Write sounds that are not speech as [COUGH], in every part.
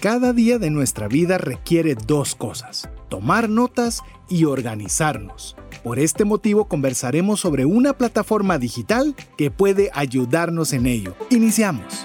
Cada día de nuestra vida requiere dos cosas, tomar notas y organizarnos. Por este motivo conversaremos sobre una plataforma digital que puede ayudarnos en ello. Iniciamos.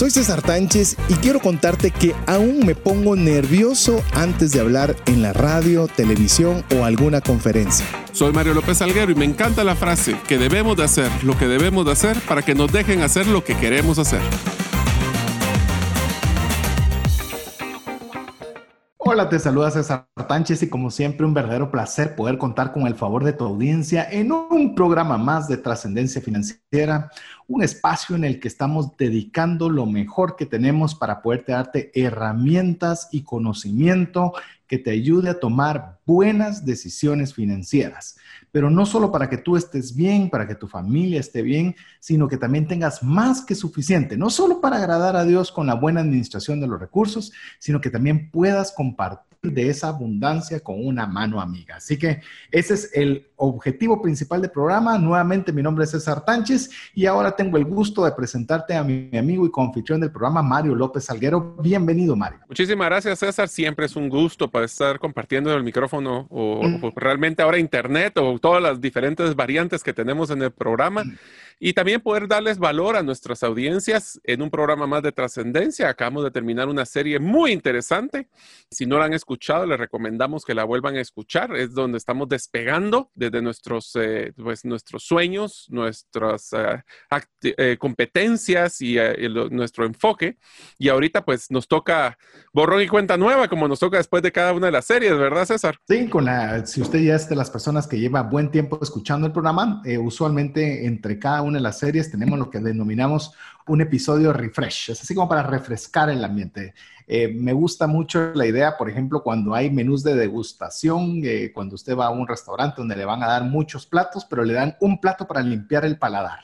Soy César Tánchez y quiero contarte que aún me pongo nervioso antes de hablar en la radio, televisión o alguna conferencia. Soy Mario López Alguero y me encanta la frase que debemos de hacer lo que debemos de hacer para que nos dejen hacer lo que queremos hacer. Hola, te saluda César Tánchez y como siempre un verdadero placer poder contar con el favor de tu audiencia en un programa más de trascendencia financiera, un espacio en el que estamos dedicando lo mejor que tenemos para poderte darte herramientas y conocimiento que te ayude a tomar buenas decisiones financieras. Pero no solo para que tú estés bien, para que tu familia esté bien, sino que también tengas más que suficiente, no solo para agradar a Dios con la buena administración de los recursos, sino que también puedas compartir de esa abundancia con una mano amiga. Así que ese es el objetivo principal del programa. Nuevamente, mi nombre es César Tánchez y ahora tengo el gusto de presentarte a mi amigo y confitrión del programa, Mario López Salguero. Bienvenido, Mario. Muchísimas gracias, César. Siempre es un gusto para estar compartiendo el micrófono o, mm. o realmente ahora internet o todas las diferentes variantes que tenemos en el programa. Mm y también poder darles valor a nuestras audiencias en un programa más de trascendencia. Acabamos de terminar una serie muy interesante. Si no la han escuchado, les recomendamos que la vuelvan a escuchar. Es donde estamos despegando desde nuestros, eh, pues, nuestros sueños, nuestras eh, eh, competencias y nuestro enfoque. Y ahorita pues nos toca borrón y cuenta nueva, como nos toca después de cada una de las series, ¿verdad, César? Sí, con la, si usted ya es de las personas que lleva buen tiempo escuchando el programa, usualmente entre cada una de las series tenemos lo que denominamos un episodio refresh, es así como para refrescar el ambiente. Eh, me gusta mucho la idea, por ejemplo, cuando hay menús de degustación, eh, cuando usted va a un restaurante donde le van a dar muchos platos, pero le dan un plato para limpiar el paladar.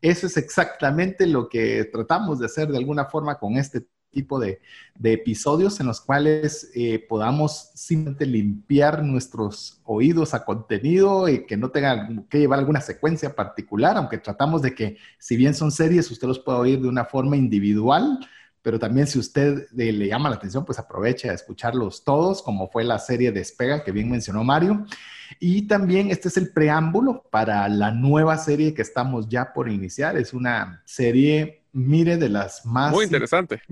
Eso es exactamente lo que tratamos de hacer de alguna forma con este tipo de, episodios en los cuales eh, podamos simplemente limpiar nuestros oídos a contenido y que no tengan que llevar alguna secuencia particular, aunque tratamos de que si bien son series, usted los pueda oír de una forma individual, pero también si usted eh, le llama la atención, pues aproveche a escucharlos todos, como fue la serie Despega que bien mencionó Mario. Y también este es el preámbulo para la nueva serie que estamos ya por iniciar. Es una serie, mire, de las más... Muy interesante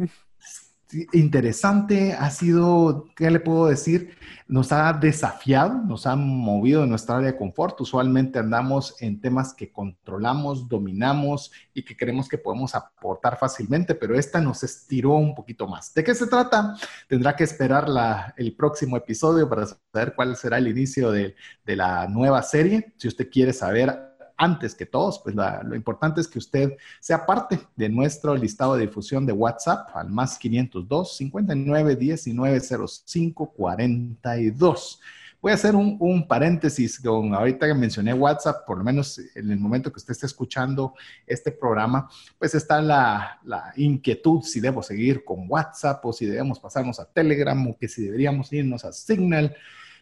interesante, ha sido, ¿qué le puedo decir? Nos ha desafiado, nos ha movido de nuestra área de confort. Usualmente andamos en temas que controlamos, dominamos y que creemos que podemos aportar fácilmente, pero esta nos estiró un poquito más. ¿De qué se trata? Tendrá que esperar el próximo episodio para saber cuál será el inicio de la nueva serie. Si usted quiere saber antes que todos, pues lo importante es que usted sea parte de nuestro listado de difusión de WhatsApp al más 502 59 19 05 42. Voy a hacer un, paréntesis con ahorita que mencioné WhatsApp, por lo menos en el momento que usted esté escuchando este programa, pues está la, inquietud si debo seguir con WhatsApp o si debemos pasarnos a Telegram o que si deberíamos irnos a Signal.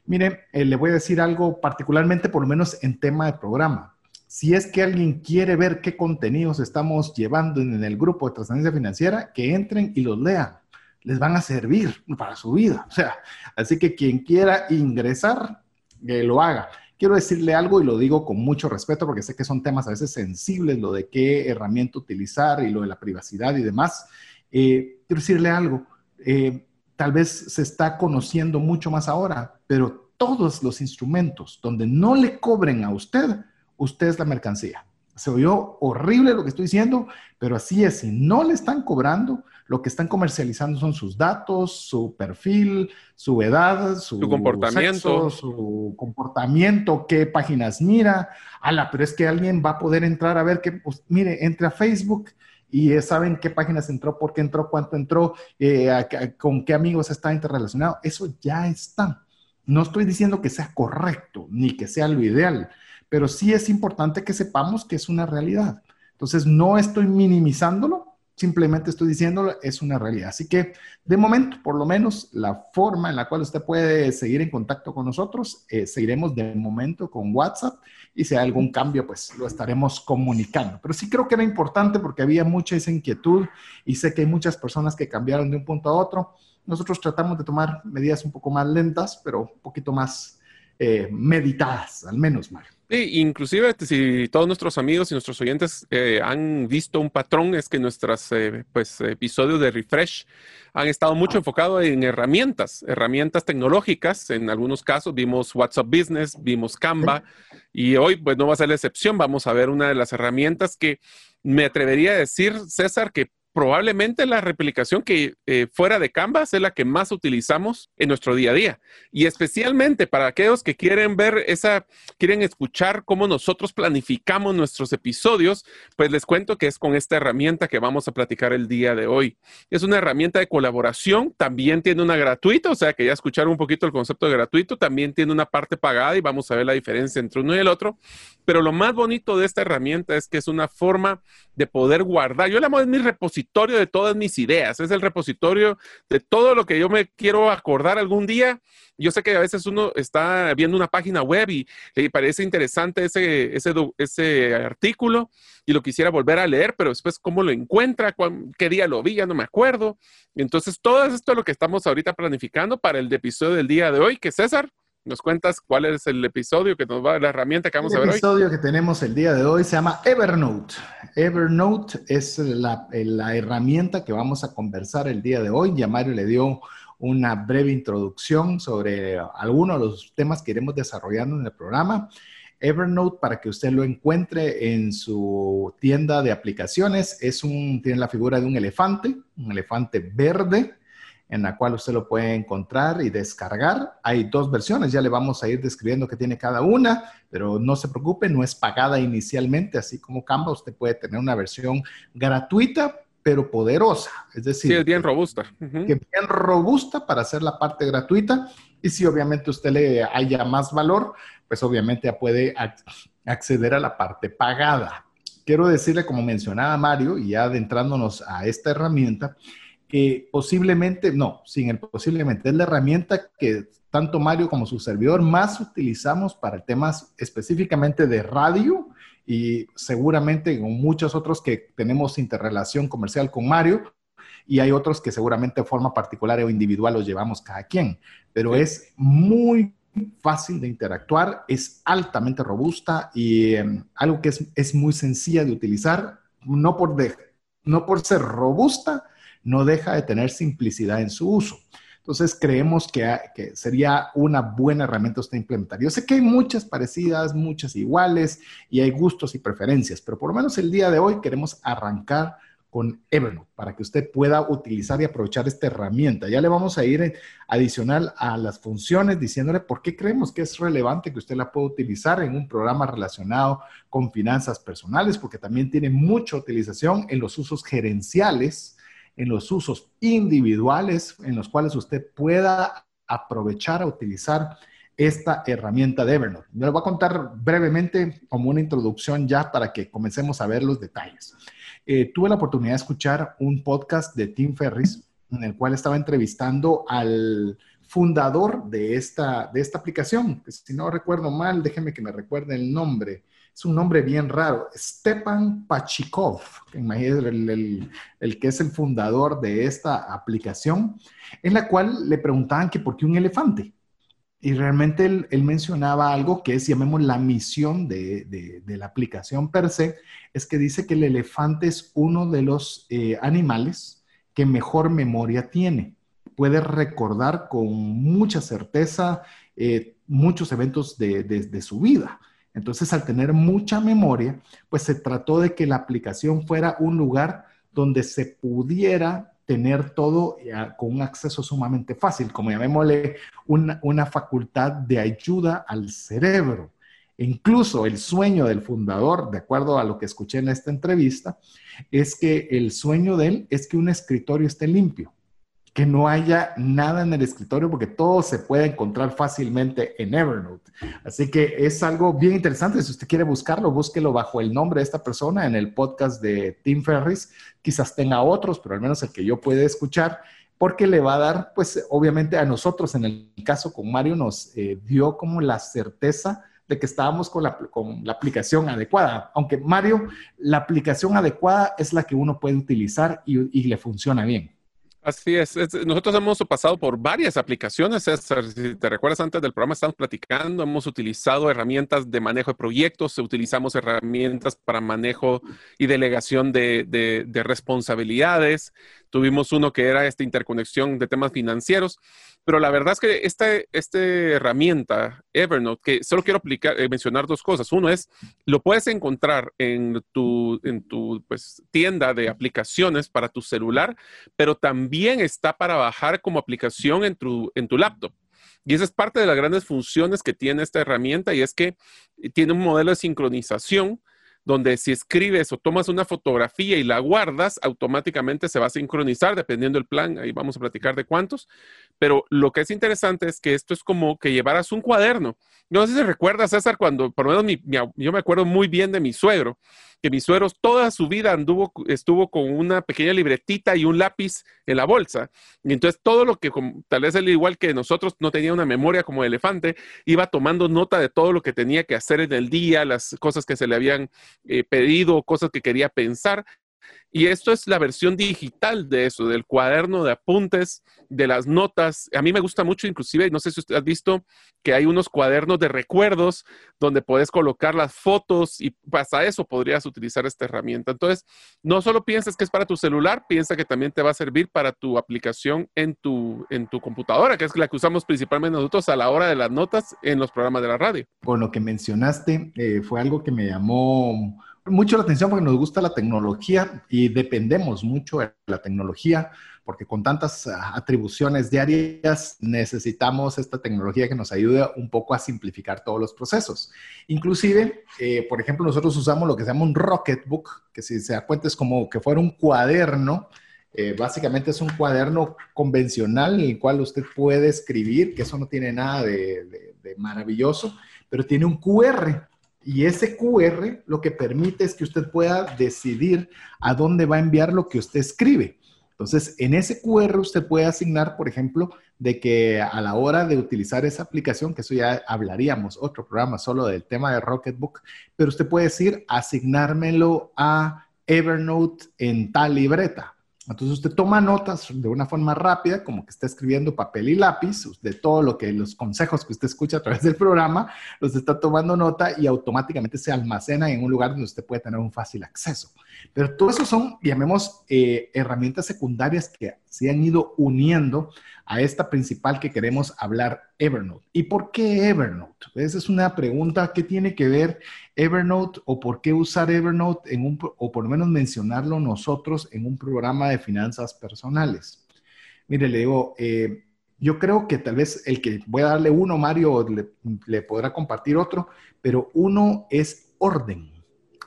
Mire, eh, le voy a decir algo particularmente, por lo menos en tema de programa si es que alguien quiere ver qué contenidos estamos llevando en el grupo de trascendencia financiera, que entren y los lean. Les van a servir para su vida. O sea, así que quien quiera ingresar, que lo haga. Quiero decirle algo y lo digo con mucho respeto porque sé que son temas a veces sensibles, lo de qué herramienta utilizar y lo de la privacidad y demás. Eh, quiero decirle algo. Eh, tal vez se está conociendo mucho más ahora, pero todos los instrumentos donde no le cobren a usted, usted es la mercancía. Se oyó horrible lo que estoy diciendo, pero así es. Si no le están cobrando, lo que están comercializando son sus datos, su perfil, su edad, su, comportamiento, su comportamiento, qué páginas mira. Ala, pero es que alguien va a poder entrar a ver que, pues, mire, entre a Facebook y saben qué páginas entró, por qué entró, cuánto entró, eh, con qué amigos está interrelacionado. Eso ya está. No estoy diciendo que sea correcto ni que sea lo ideal, pero sí es importante que sepamos que es una realidad. Entonces, no estoy minimizándolo, simplemente estoy diciéndolo, es una realidad. Así que, de momento, por lo menos, la forma en la cual usted puede seguir en contacto con nosotros, eh, seguiremos de momento con WhatsApp y si hay algún cambio, pues lo estaremos comunicando. Pero sí creo que era importante porque había mucha esa inquietud y sé que hay muchas personas que cambiaron de un punto a otro. Nosotros tratamos de tomar medidas un poco más lentas, pero un poquito más eh, meditadas, al menos, Mario. Sí, inclusive si todos nuestros amigos y nuestros oyentes eh, han visto un patrón, es que nuestros eh, pues, episodios de Refresh han estado mucho enfocados en herramientas, herramientas tecnológicas. En algunos casos vimos WhatsApp Business, vimos Canva y hoy pues no va a ser la excepción. Vamos a ver una de las herramientas que me atrevería a decir, César, que probablemente la replicación que eh, fuera de Canvas es la que más utilizamos en nuestro día a día. Y especialmente para aquellos que quieren ver esa, quieren escuchar cómo nosotros planificamos nuestros episodios, pues les cuento que es con esta herramienta que vamos a platicar el día de hoy. Es una herramienta de colaboración, también tiene una gratuita, o sea que ya escucharon un poquito el concepto de gratuito, también tiene una parte pagada y vamos a ver la diferencia entre uno y el otro. Pero lo más bonito de esta herramienta es que es una forma de poder guardar. Yo la llamo mi repositorio de todas mis ideas, es el repositorio de todo lo que yo me quiero acordar algún día. Yo sé que a veces uno está viendo una página web y le parece interesante ese, ese, ese artículo y lo quisiera volver a leer, pero después cómo lo encuentra, qué día lo vi, ya no me acuerdo. Entonces, todo esto es lo que estamos ahorita planificando para el episodio del día de hoy, que César, nos cuentas cuál es el episodio que nos va, la herramienta que vamos a ver hoy. El episodio que tenemos el día de hoy se llama Evernote. Evernote es la, herramienta que vamos a conversar el día de hoy. Ya Mario le dio una breve introducción sobre algunos de los temas que iremos desarrollando en el programa. Evernote, para que usted lo encuentre en su tienda de aplicaciones, es un, tiene la figura de un elefante, un elefante verde en la cual usted lo puede encontrar y descargar. Hay dos versiones, ya le vamos a ir describiendo qué tiene cada una, pero no se preocupe, no es pagada inicialmente, así como Canva, usted puede tener una versión gratuita, pero poderosa, es decir, sí, es bien robusta. Que bien robusta para hacer la parte gratuita y si obviamente usted le haya más valor, pues obviamente ya puede acceder a la parte pagada. Quiero decirle, como mencionaba Mario, y ya adentrándonos a esta herramienta, que posiblemente, no, sin el posiblemente, es la herramienta que tanto Mario como su servidor más utilizamos para temas específicamente de radio y seguramente con muchos otros que tenemos interrelación comercial con Mario y hay otros que seguramente de forma particular o individual los llevamos cada quien, pero es muy fácil de interactuar, es altamente robusta y em, algo que es, es, muy sencilla de utilizar, no por, de, no por ser robusta, no deja de tener simplicidad en su uso. Entonces creemos que, sería una buena herramienta usted implementar. Yo sé que hay muchas parecidas, muchas iguales y hay gustos y preferencias, pero por lo menos el día de hoy queremos arrancar con Evernote para que usted pueda utilizar y aprovechar esta herramienta. Ya le vamos a ir adicional a las funciones diciéndole por qué creemos que es relevante que usted la pueda utilizar en un programa relacionado con finanzas personales, porque también tiene mucha utilización en los usos gerenciales en los usos individuales en los cuales usted pueda aprovechar a utilizar esta herramienta de Evernote. Me lo voy a contar brevemente como una introducción ya para que comencemos a ver los detalles. Eh, tuve la oportunidad de escuchar un podcast de Tim Ferris en el cual estaba entrevistando al fundador de esta, de esta aplicación. Si no recuerdo mal, déjeme que me recuerde el nombre es un nombre bien raro, Stepan Pachikov, el, el, que es el fundador de esta aplicación, en la cual le preguntaban que por qué un elefante. Y realmente él, mencionaba algo que es, llamemos, la misión de, de, la aplicación per se, es que dice que el elefante es uno de los eh, animales que mejor memoria tiene. Puede recordar con mucha certeza eh, muchos eventos de, de su vida. Entonces, al tener mucha memoria, pues se trató de que la aplicación fuera un lugar donde se pudiera tener todo con un acceso sumamente fácil, como llamémosle una, una facultad de ayuda al cerebro. E incluso el sueño del fundador, de acuerdo a lo que escuché en esta entrevista, es que el sueño de él es que un escritorio esté limpio. Que no haya nada en el escritorio porque todo se puede encontrar fácilmente en Evernote. Así que es algo bien interesante. Si usted quiere buscarlo, búsquelo bajo el nombre de esta persona en el podcast de Tim Ferris. Quizás tenga otros, pero al menos el que yo pueda escuchar porque le va a dar, pues obviamente a nosotros, en el caso con Mario, nos eh, dio como la certeza de que estábamos con la, con la aplicación adecuada. Aunque Mario, la aplicación adecuada es la que uno puede utilizar y le funciona bien. Así es. Nosotros hemos pasado por varias aplicaciones, Si te recuerdas, antes del programa estamos platicando, hemos utilizado herramientas de manejo de proyectos, utilizamos herramientas para manejo y delegación de, de responsabilidades. Tuvimos uno que era esta interconexión de temas financieros. Pero la verdad es que esta, esta herramienta, Evernote, que solo quiero aplicar, eh, mencionar dos cosas. Uno es, lo puedes encontrar en tu, en tu pues, tienda de aplicaciones para tu celular, pero también está para bajar como aplicación en tu, en tu laptop. Y esa es parte de las grandes funciones que tiene esta herramienta y es que tiene un modelo de sincronización donde si escribes o tomas una fotografía y la guardas, automáticamente se va a sincronizar dependiendo del plan. Ahí vamos a platicar de cuántos. Pero lo que es interesante es que esto es como que llevaras un cuaderno. No sé si recuerdas, César, cuando por lo menos yo me acuerdo muy bien de mi suegro, que mi suegro toda su vida anduvo, estuvo con una pequeña libretita y un lápiz en la bolsa. Y entonces todo lo que, tal vez él igual que nosotros, no tenía una memoria como elefante, iba tomando nota de todo lo que tenía que hacer en el día, las cosas que se le habían eh, pedido, cosas que quería pensar. Y esto es la versión digital de eso, del cuaderno de apuntes, de las notas. A mí me gusta mucho, inclusive, no sé si usted ha visto que hay unos cuadernos de recuerdos donde puedes colocar las fotos y para eso podrías utilizar esta herramienta. Entonces, no solo pienses que es para tu celular, piensa que también te va a servir para tu aplicación en tu, en tu computadora, que es la que usamos principalmente nosotros a la hora de las notas en los programas de la radio. Con lo que mencionaste, eh, fue algo que me llamó mucho la atención porque nos gusta la tecnología y dependemos mucho de la tecnología porque con tantas ah, atribuciones diarias necesitamos esta tecnología que nos ayude un poco a simplificar todos los procesos. Inclusive, eh, por ejemplo, nosotros usamos lo que se llama un Rocketbook, que si se da cuenta es como que fuera un cuaderno. Eh, básicamente es un cuaderno convencional en el cual usted puede escribir, que eso no tiene nada de maravilloso, pero tiene un QR y ese QR lo que permite es que usted pueda decidir a dónde va a enviar lo que usted escribe. Entonces, en ese QR usted puede asignar, por ejemplo, de que a la hora de utilizar esa aplicación, que eso ya hablaríamos otro programa solo del tema de Rocketbook, pero usted puede decir asignármelo a Evernote en tal libreta entonces usted toma notas de una forma rápida, como que está escribiendo papel y lápiz, de todo lo que los consejos que usted escucha a través del programa, los está tomando nota y automáticamente se almacena en un lugar donde usted puede tener un fácil acceso. Pero todo eso son, llamemos, eh, herramientas secundarias que se han ido uniendo a esta principal que queremos hablar, Evernote. ¿Y por qué Evernote? Esa es una pregunta que tiene que ver Evernote o por qué usar Evernote en un, o por lo menos mencionarlo nosotros en un programa de finanzas personales. Mire, le digo, eh, yo creo que tal vez el que voy a darle uno, Mario, le, le podrá compartir otro, pero uno es orden.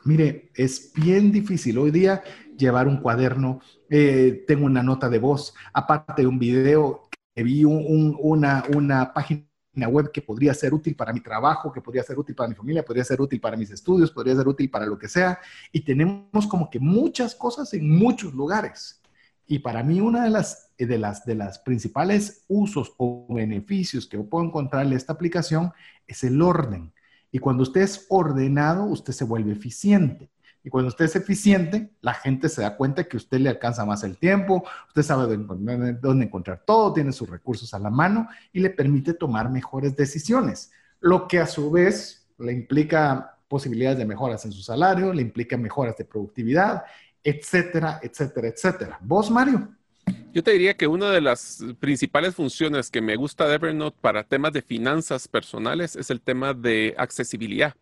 Mire, es bien difícil hoy día llevar un cuaderno, eh, tengo una nota de voz, aparte de un video, vi una, página web que podría ser útil para mi trabajo, que podría ser útil para mi familia, podría ser útil para mis estudios, podría ser útil para lo que sea. Y tenemos como que muchas cosas en muchos lugares. Y para mí una de las, de las, de las principales usos o beneficios que puedo encontrar en esta aplicación es el orden. Y cuando usted es ordenado, usted se vuelve eficiente. Y cuando usted es eficiente, la gente se da cuenta que usted le alcanza más el tiempo, usted sabe dónde encontrar todo, tiene sus recursos a la mano y le permite tomar mejores decisiones, lo que a su vez le implica posibilidades de mejoras en su salario, le implica mejoras de productividad, etcétera, etcétera, etcétera. ¿Vos, Mario? Yo te diría que una de las principales funciones que me gusta de Evernote para temas de finanzas personales es el tema de accesibilidad.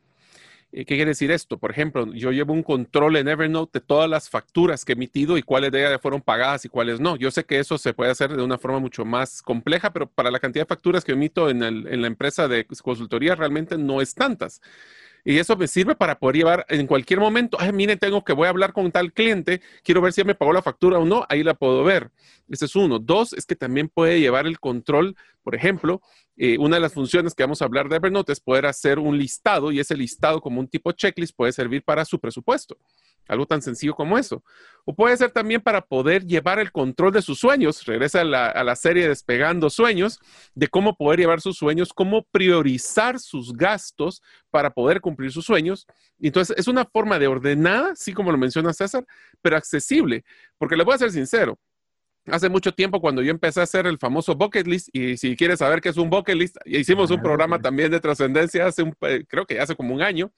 Eh, ¿Qué quiere decir esto? Por ejemplo, yo llevo un control en Evernote de todas las facturas que he emitido y cuáles de ellas fueron pagadas y cuáles no. Yo sé que eso se puede hacer de una forma mucho más compleja, pero para la cantidad de facturas que emito en, la empresa de consultoría realmente no es tantas. Y eso me sirve para poder llevar en cualquier momento, ay, mire, tengo que voy a hablar con tal cliente, quiero ver si me pagó la factura o no, ahí la puedo ver. Ese es uno. Dos, es que también puede llevar el control, por ejemplo, eh, una de las funciones que vamos a hablar de Evernote es poder hacer un listado y ese listado como un tipo checklist puede servir para su presupuesto. Algo tan sencillo como eso. O puede ser también para poder llevar el control de sus sueños. Regresa a la, a la, serie Despegando Sueños, de cómo poder llevar sus sueños, cómo priorizar sus gastos para poder cumplir sus sueños. Entonces, es una forma de ordenada, sí como lo menciona César, pero accesible. Porque le voy a ser sincero, hace mucho tiempo cuando yo empecé a hacer el famoso bucket list, y si quieres saber qué es un bucket list, hicimos un programa también de trascendencia hace un, eh, creo que hace como un año,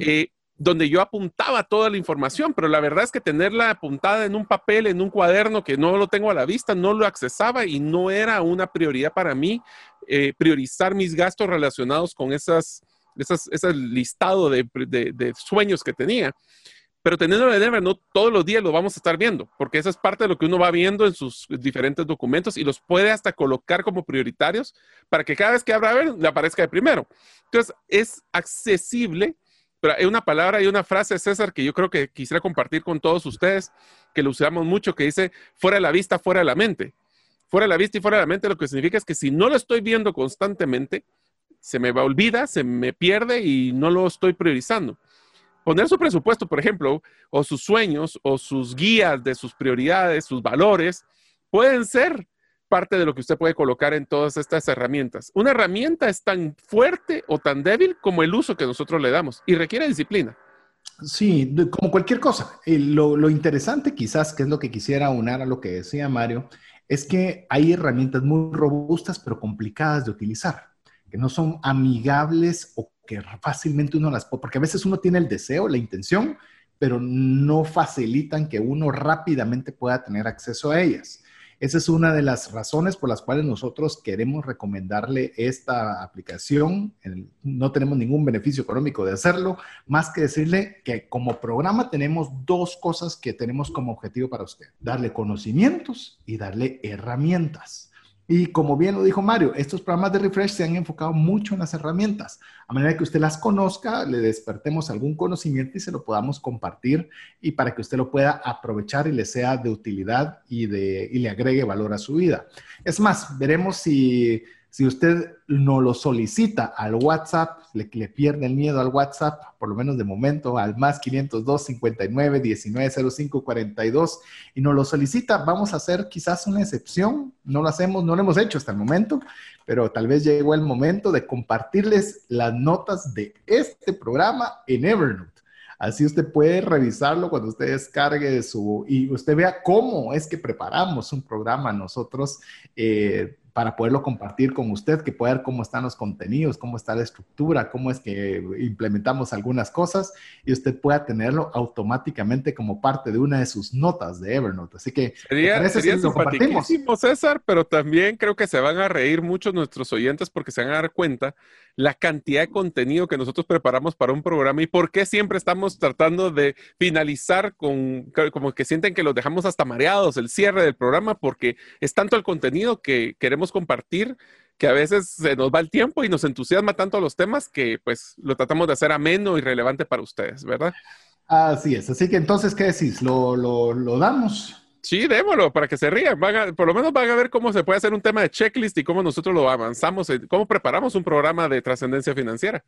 eh, donde yo apuntaba toda la información, pero la verdad es que tenerla apuntada en un papel, en un cuaderno que no lo tengo a la vista, no lo accesaba y no era una prioridad para mí eh, priorizar mis gastos relacionados con esas, esas, ese listado de, de, de sueños que tenía. Pero teniendo en Evernote, todos los días lo vamos a estar viendo, porque eso es parte de lo que uno va viendo en sus diferentes documentos y los puede hasta colocar como prioritarios para que cada vez que abra ver, le aparezca de primero. Entonces, es accesible, pero hay una palabra y una frase, César, que yo creo que quisiera compartir con todos ustedes, que lo usamos mucho, que dice, fuera de la vista, fuera de la mente. Fuera de la vista y fuera de la mente, lo que significa es que si no lo estoy viendo constantemente, se me va a olvida, se me pierde y no lo estoy priorizando poner su presupuesto, por ejemplo, o sus sueños, o sus guías de sus prioridades, sus valores, pueden ser parte de lo que usted puede colocar en todas estas herramientas. Una herramienta es tan fuerte o tan débil como el uso que nosotros le damos y requiere disciplina. Sí, como cualquier cosa. Lo, interesante quizás, que es lo que quisiera unar a lo que decía Mario, es que hay herramientas muy robustas pero complicadas de utilizar, que no son amigables o que fácilmente uno las puede, porque a veces uno tiene el deseo, la intención, pero no facilitan que uno rápidamente pueda tener acceso a ellas. Esa es una de las razones por las cuales nosotros queremos recomendarle esta aplicación. No tenemos ningún beneficio económico de hacerlo, más que decirle que como programa tenemos dos cosas que tenemos como objetivo para usted. Darle conocimientos y darle herramientas. Y como bien lo dijo Mario, estos programas de refresh se han enfocado mucho en las herramientas. A manera que usted las conozca, le despertemos algún conocimiento y se lo podamos compartir y para que usted lo pueda aprovechar y le sea de utilidad y, de, y le agregue valor a su vida. Es más, veremos si si usted no lo solicita al WhatsApp, le, pierde el miedo al WhatsApp, por lo menos de momento, al más 502 59 19 05 42 y no lo solicita, vamos a hacer quizás una excepción. No lo hacemos, no lo hemos hecho hasta el momento, pero tal vez llegó el momento de compartirles las notas de este programa en Evernote. Así usted puede revisarlo cuando usted descargue su y usted vea cómo es que preparamos un programa nosotros. Eh, para poderlo compartir con usted, que pueda ver cómo están los contenidos, cómo está la estructura, cómo es que implementamos algunas cosas y usted pueda tenerlo automáticamente como parte de una de sus notas de Evernote. Así que sería, sería si César, pero también creo que se van a reír muchos nuestros oyentes porque se van a dar cuenta la cantidad de contenido que nosotros preparamos para un programa y por qué siempre estamos tratando de finalizar con como que sienten que los dejamos hasta mareados el cierre del programa porque es tanto el contenido que queremos compartir que a veces se nos va el tiempo y nos entusiasma tanto los temas que pues lo tratamos de hacer ameno y relevante para ustedes, ¿verdad? Así es, así que entonces, ¿qué decís? ¿Lo, lo, lo damos? Sí, démoslo para que se rían. por lo menos van a ver cómo se puede hacer un tema de checklist y cómo nosotros lo avanzamos, cómo preparamos un programa de trascendencia financiera.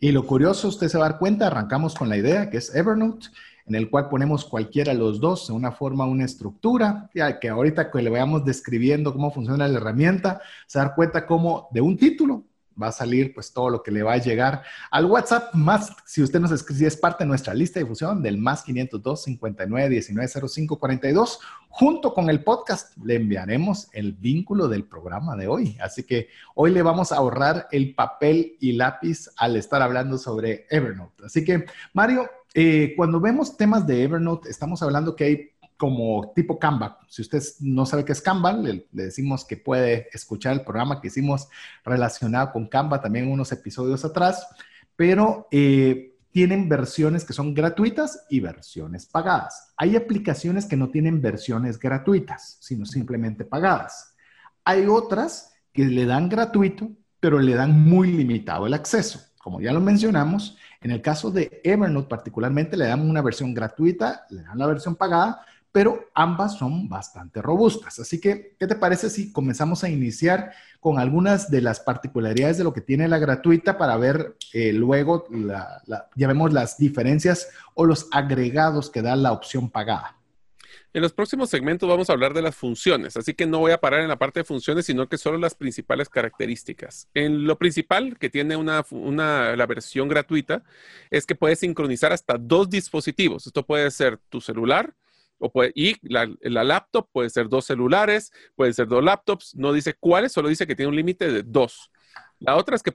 Y lo curioso, usted se va a dar cuenta, arrancamos con la idea que es Evernote, en el cual ponemos cualquiera de los dos en una forma, una estructura, que ahorita que le vayamos describiendo cómo funciona la herramienta, se va a dar cuenta cómo de un título va a salir pues todo lo que le va a llegar al WhatsApp, más si usted nos escribe, si es parte de nuestra lista de difusión del más 502 59 19 05 42, junto con el podcast le enviaremos el vínculo del programa de hoy. Así que hoy le vamos a ahorrar el papel y lápiz al estar hablando sobre Evernote. Así que, Mario, eh, cuando vemos temas de Evernote, estamos hablando que hay como tipo Canva. Si usted no sabe qué es Canva, le, decimos que puede escuchar el programa que hicimos relacionado con Canva también unos episodios atrás, pero eh, tienen versiones que son gratuitas y versiones pagadas. Hay aplicaciones que no tienen versiones gratuitas, sino simplemente pagadas. Hay otras que le dan gratuito, pero le dan muy limitado el acceso. como ya lo mencionamos, en el caso de Evernote particularmente le damos una versión gratuita, le dan la versión pagada, pero ambas son bastante robustas. Así que, ¿qué te parece si comenzamos a iniciar con algunas de las particularidades de lo que tiene la gratuita para ver eh, luego, ya vemos las diferencias o los agregados que da la opción pagada? En los próximos segmentos vamos a hablar de las funciones, así que no voy a parar en la parte de funciones, sino que solo las principales características. En lo principal que tiene una, la versión gratuita es que puedes sincronizar hasta dos dispositivos. Esto puede ser tu celular, puede, y la, laptop puede ser dos celulares, puede ser dos laptops, no dice cuáles, solo dice que tiene un límite de dos. La otra es que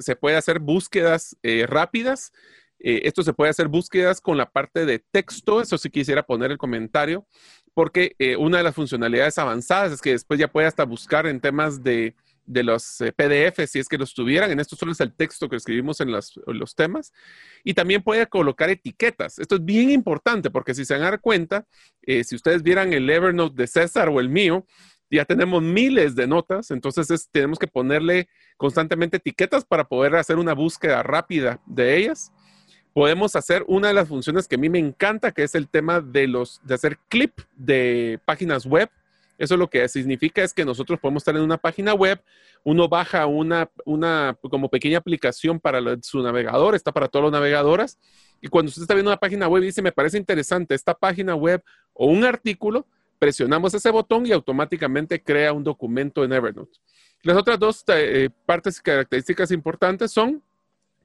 se puede hacer búsquedas eh, rápidas eh, esto se puede hacer búsquedas con la parte de texto, eso sí quisiera poner el comentario, porque eh, una de las funcionalidades avanzadas es que después ya puede hasta buscar en temas de, los eh, PDF, si es que los tuvieran. En esto solo es el texto que escribimos en, los temas. Y también puede colocar etiquetas. Esto es bien importante porque si se dan dar cuenta, si ustedes vieran el Evernote de César o el mío, ya tenemos miles de notas, entonces tenemos que ponerle constantemente etiquetas para poder hacer una búsqueda rápida de ellas podemos hacer una de las funciones que a mí me encanta, que es el tema de los de hacer clip de páginas web. Eso lo que significa es que nosotros podemos estar en una página web, uno baja una, una como pequeña aplicación para su navegador, está para todas las navegadoras, y cuando usted está viendo una página web y dice, me parece interesante esta página web o un artículo, presionamos ese botón y automáticamente crea un documento en Evernote. Las otras dos eh, partes y características importantes son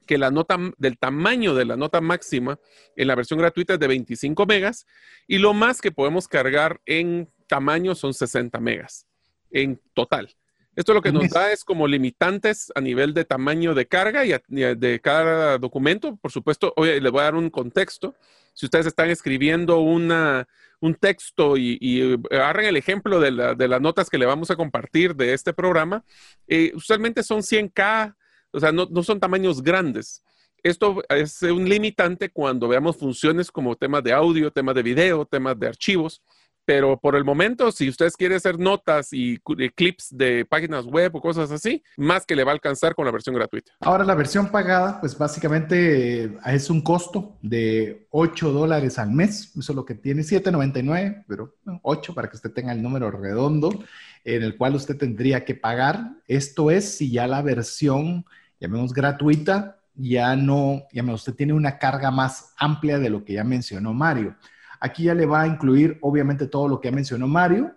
que la nota del tamaño de la nota máxima en la versión gratuita es de 25 megas y lo más que podemos cargar en tamaño son 60 megas en total. Esto lo que nos da es como limitantes a nivel de tamaño de carga y, de cada documento. Por supuesto, hoy les voy a dar un contexto. Si ustedes están escribiendo una, un texto y, y agarren el ejemplo de, las notas que le vamos a compartir de este programa, eh, usualmente son 100K, o sea, no, son tamaños grandes. Esto es un limitante cuando veamos funciones como temas de audio, temas de video, temas de archivos. Pero por el momento, si ustedes quieren hacer notas y clips de páginas web o cosas así, más que le va a alcanzar con la versión gratuita. Ahora, la versión pagada, pues básicamente eh, es un costo de 8 dólares al mes. Eso es lo que tiene, 7.99, pero 8 para que usted tenga el número redondo en el cual usted tendría que pagar. Esto es si ya la versión llamemos gratuita, ya no, ya usted tiene una carga más amplia de lo que ya mencionó Mario. Aquí ya le va a incluir, obviamente, todo lo que ya mencionó Mario.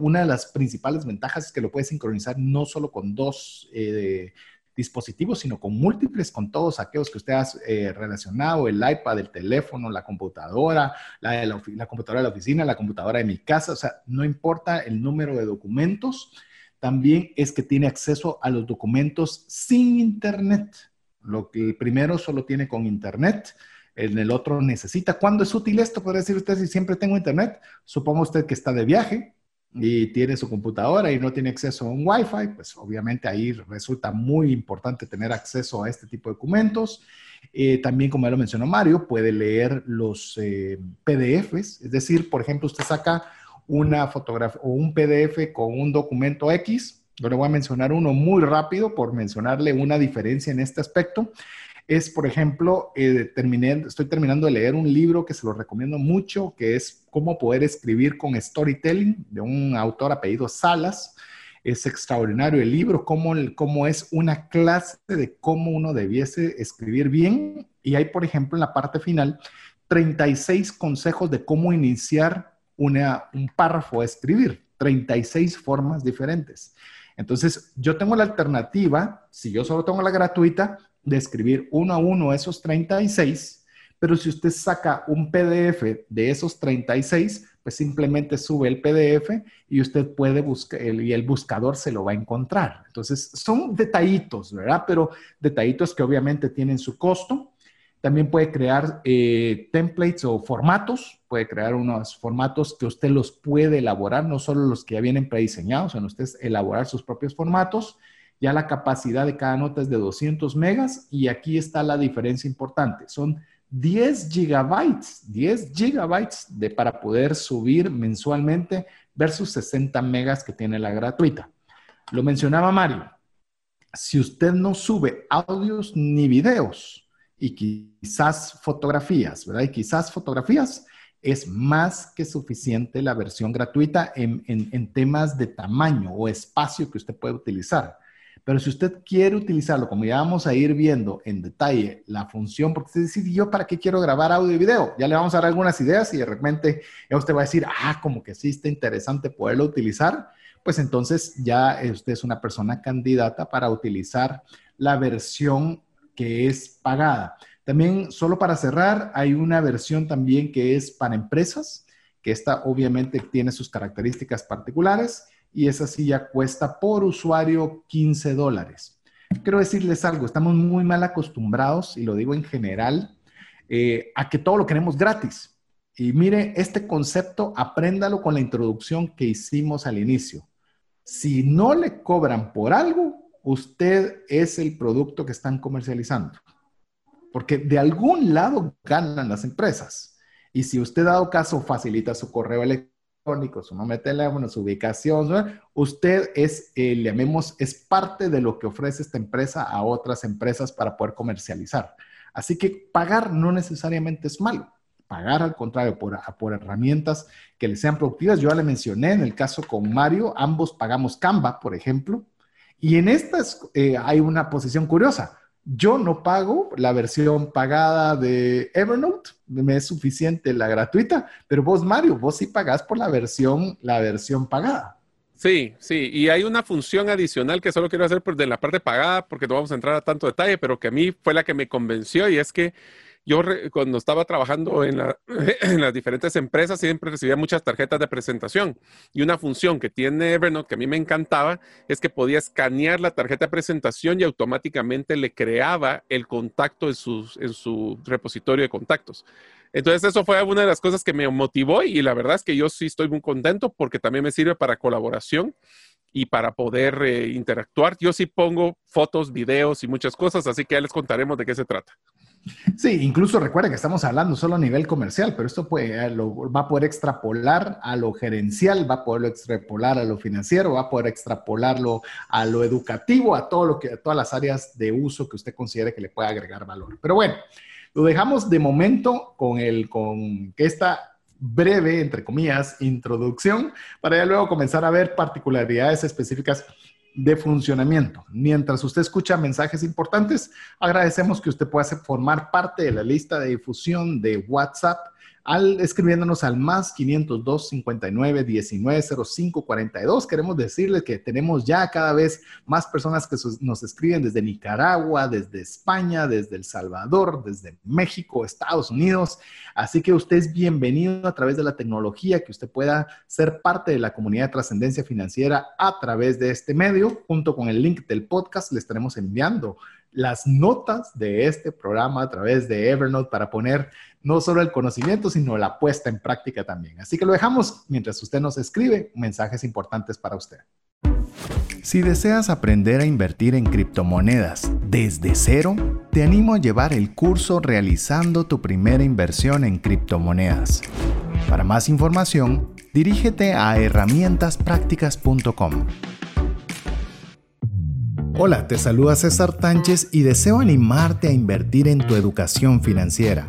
una de las principales ventajas es que lo puede sincronizar no solo con dos eh, dispositivos, sino con múltiples, con todos aquellos que usted ha eh, relacionado, el iPad, el teléfono, la computadora, la, computadora de la oficina, la computadora de mi casa, o sea, no importa el número de documentos, también es que tiene acceso a los documentos sin Internet. Lo que primero solo tiene con Internet, en el otro necesita. ¿Cuándo es útil esto? Puede decir usted si siempre tengo Internet. Supongo usted que está de viaje y tiene su computadora y no tiene acceso a un Wi-Fi, pues obviamente ahí resulta muy importante tener acceso a este tipo de documentos. Eh, también, como ya lo mencionó Mario, puede leer los eh, PDFs, es decir, por ejemplo, usted saca una fotografía o un PDF con un documento X. Yo le voy a mencionar uno muy rápido por mencionarle una diferencia en este aspecto. Es, por ejemplo, eh, terminé, estoy terminando de leer un libro que se lo recomiendo mucho, que es Cómo poder escribir con storytelling, de un autor apellido Salas. Es extraordinario el libro, cómo, cómo es una clase de cómo uno debiese escribir bien. Y hay, por ejemplo, en la parte final, 36 consejos de cómo iniciar un párrafo a escribir, 36 formas diferentes. Entonces, yo tengo la alternativa, si yo solo tengo la gratuita, de escribir uno a uno esos 36, pero si usted saca un PDF de esos 36, pues simplemente sube el PDF y usted puede buscar, y el buscador se lo va a encontrar. Entonces, son detallitos, ¿verdad? Pero detallitos que obviamente tienen su costo. También puede crear eh, templates o formatos, puede crear unos formatos que usted los puede elaborar, no solo los que ya vienen prediseñados, sino usted elaborar sus propios formatos. Ya la capacidad de cada nota es de 200 megas y aquí está la diferencia importante. Son 10 gigabytes, 10 gigabytes de, para poder subir mensualmente versus 60 megas que tiene la gratuita. Lo mencionaba Mario. si usted no sube audios ni videos y quizás fotografías, ¿verdad? Y quizás fotografías, es más que suficiente la versión gratuita en, en, temas de tamaño o espacio que usted puede utilizar. Pero si usted quiere utilizarlo, como ya vamos a ir viendo en detalle la función, porque usted dice, yo para qué quiero grabar audio y video? Ya le vamos a dar algunas ideas y de repente ya usted va a decir, ah, como que sí está interesante poderlo utilizar pues entonces ya usted es una persona candidata para utilizar la versión que es pagada. También, solo para cerrar, hay una versión también que es para empresas, que esta obviamente tiene sus características particulares y esa ya cuesta por usuario 15 dólares. Quiero decirles algo, estamos muy mal acostumbrados, y lo digo en general, eh, a que todo lo queremos gratis. Y mire, este concepto, apréndalo con la introducción que hicimos al inicio. Si no le cobran por algo, usted es el producto que están comercializando. Porque de algún lado ganan las empresas. Y si usted, dado caso, facilita su correo electrónico, su nombre de teléfono, su ubicación, usted es, eh, llamemos, es parte de lo que ofrece esta empresa a otras empresas para poder comercializar. Así que pagar no necesariamente es malo pagar al contrario por, por herramientas que le sean productivas. Yo ya le mencioné en el caso con Mario, ambos pagamos Canva, por ejemplo, y en estas eh, hay una posición curiosa. Yo no pago la versión pagada de Evernote, me es suficiente la gratuita, pero vos, Mario, vos sí pagás por la versión, la versión pagada. Sí, sí, y hay una función adicional que solo quiero hacer de la parte pagada, porque no vamos a entrar a tanto detalle, pero que a mí fue la que me convenció y es que yo cuando estaba trabajando [CLEARS THROAT] en, las diferentes empresas siempre recibía muchas tarjetas de presentación y una función que tiene Evernote que a mí me encantaba es que podía escanear la tarjeta de presentación y automáticamente le creaba el contacto en, su repositorio de contactos. Entonces eso fue una de las cosas que me motivó y la verdad es que yo sí estoy muy contento porque también me sirve para colaboración y para poder eh, interactuar. Yo sí pongo fotos, videos y muchas cosas, así que ya les contaremos de qué se trata. Sí, incluso recuerden que estamos hablando solo a nivel comercial, pero esto puede, eh, lo, va a poder extrapolar a lo gerencial, va a poderlo extrapolar a lo financiero, va a poder extrapolarlo a lo educativo, a todo lo que, a todas las áreas de uso que usted considere que le pueda agregar valor. Pero bueno, lo dejamos de momento con el, con esta breve, entre comillas, introducción, para ya luego comenzar a ver particularidades específicas de funcionamiento. Mientras usted escucha mensajes importantes, agradecemos que usted pueda formar parte de la lista de difusión de WhatsApp al escribiéndonos al más 502 59 19 05 42. Queremos decirles que tenemos ya cada vez más personas que nos escriben desde Nicaragua, desde España, desde El Salvador, desde México, Estados Unidos. Así que usted es bienvenido a través de la tecnología, que usted pueda ser parte de la comunidad de trascendencia financiera a través de este medio. Junto con el link del podcast le estaremos enviando las notas de este programa a través de Evernote para poner no solo el conocimiento, sino la puesta en práctica también. Así que lo dejamos mientras usted nos escribe mensajes importantes para usted. Si deseas aprender a invertir en criptomonedas desde cero, te animo a llevar el curso realizando tu primera inversión en criptomonedas. Para más información, dirígete a herramientasprácticas.com. Hola, te saluda César Tánchez y deseo animarte a invertir en tu educación financiera.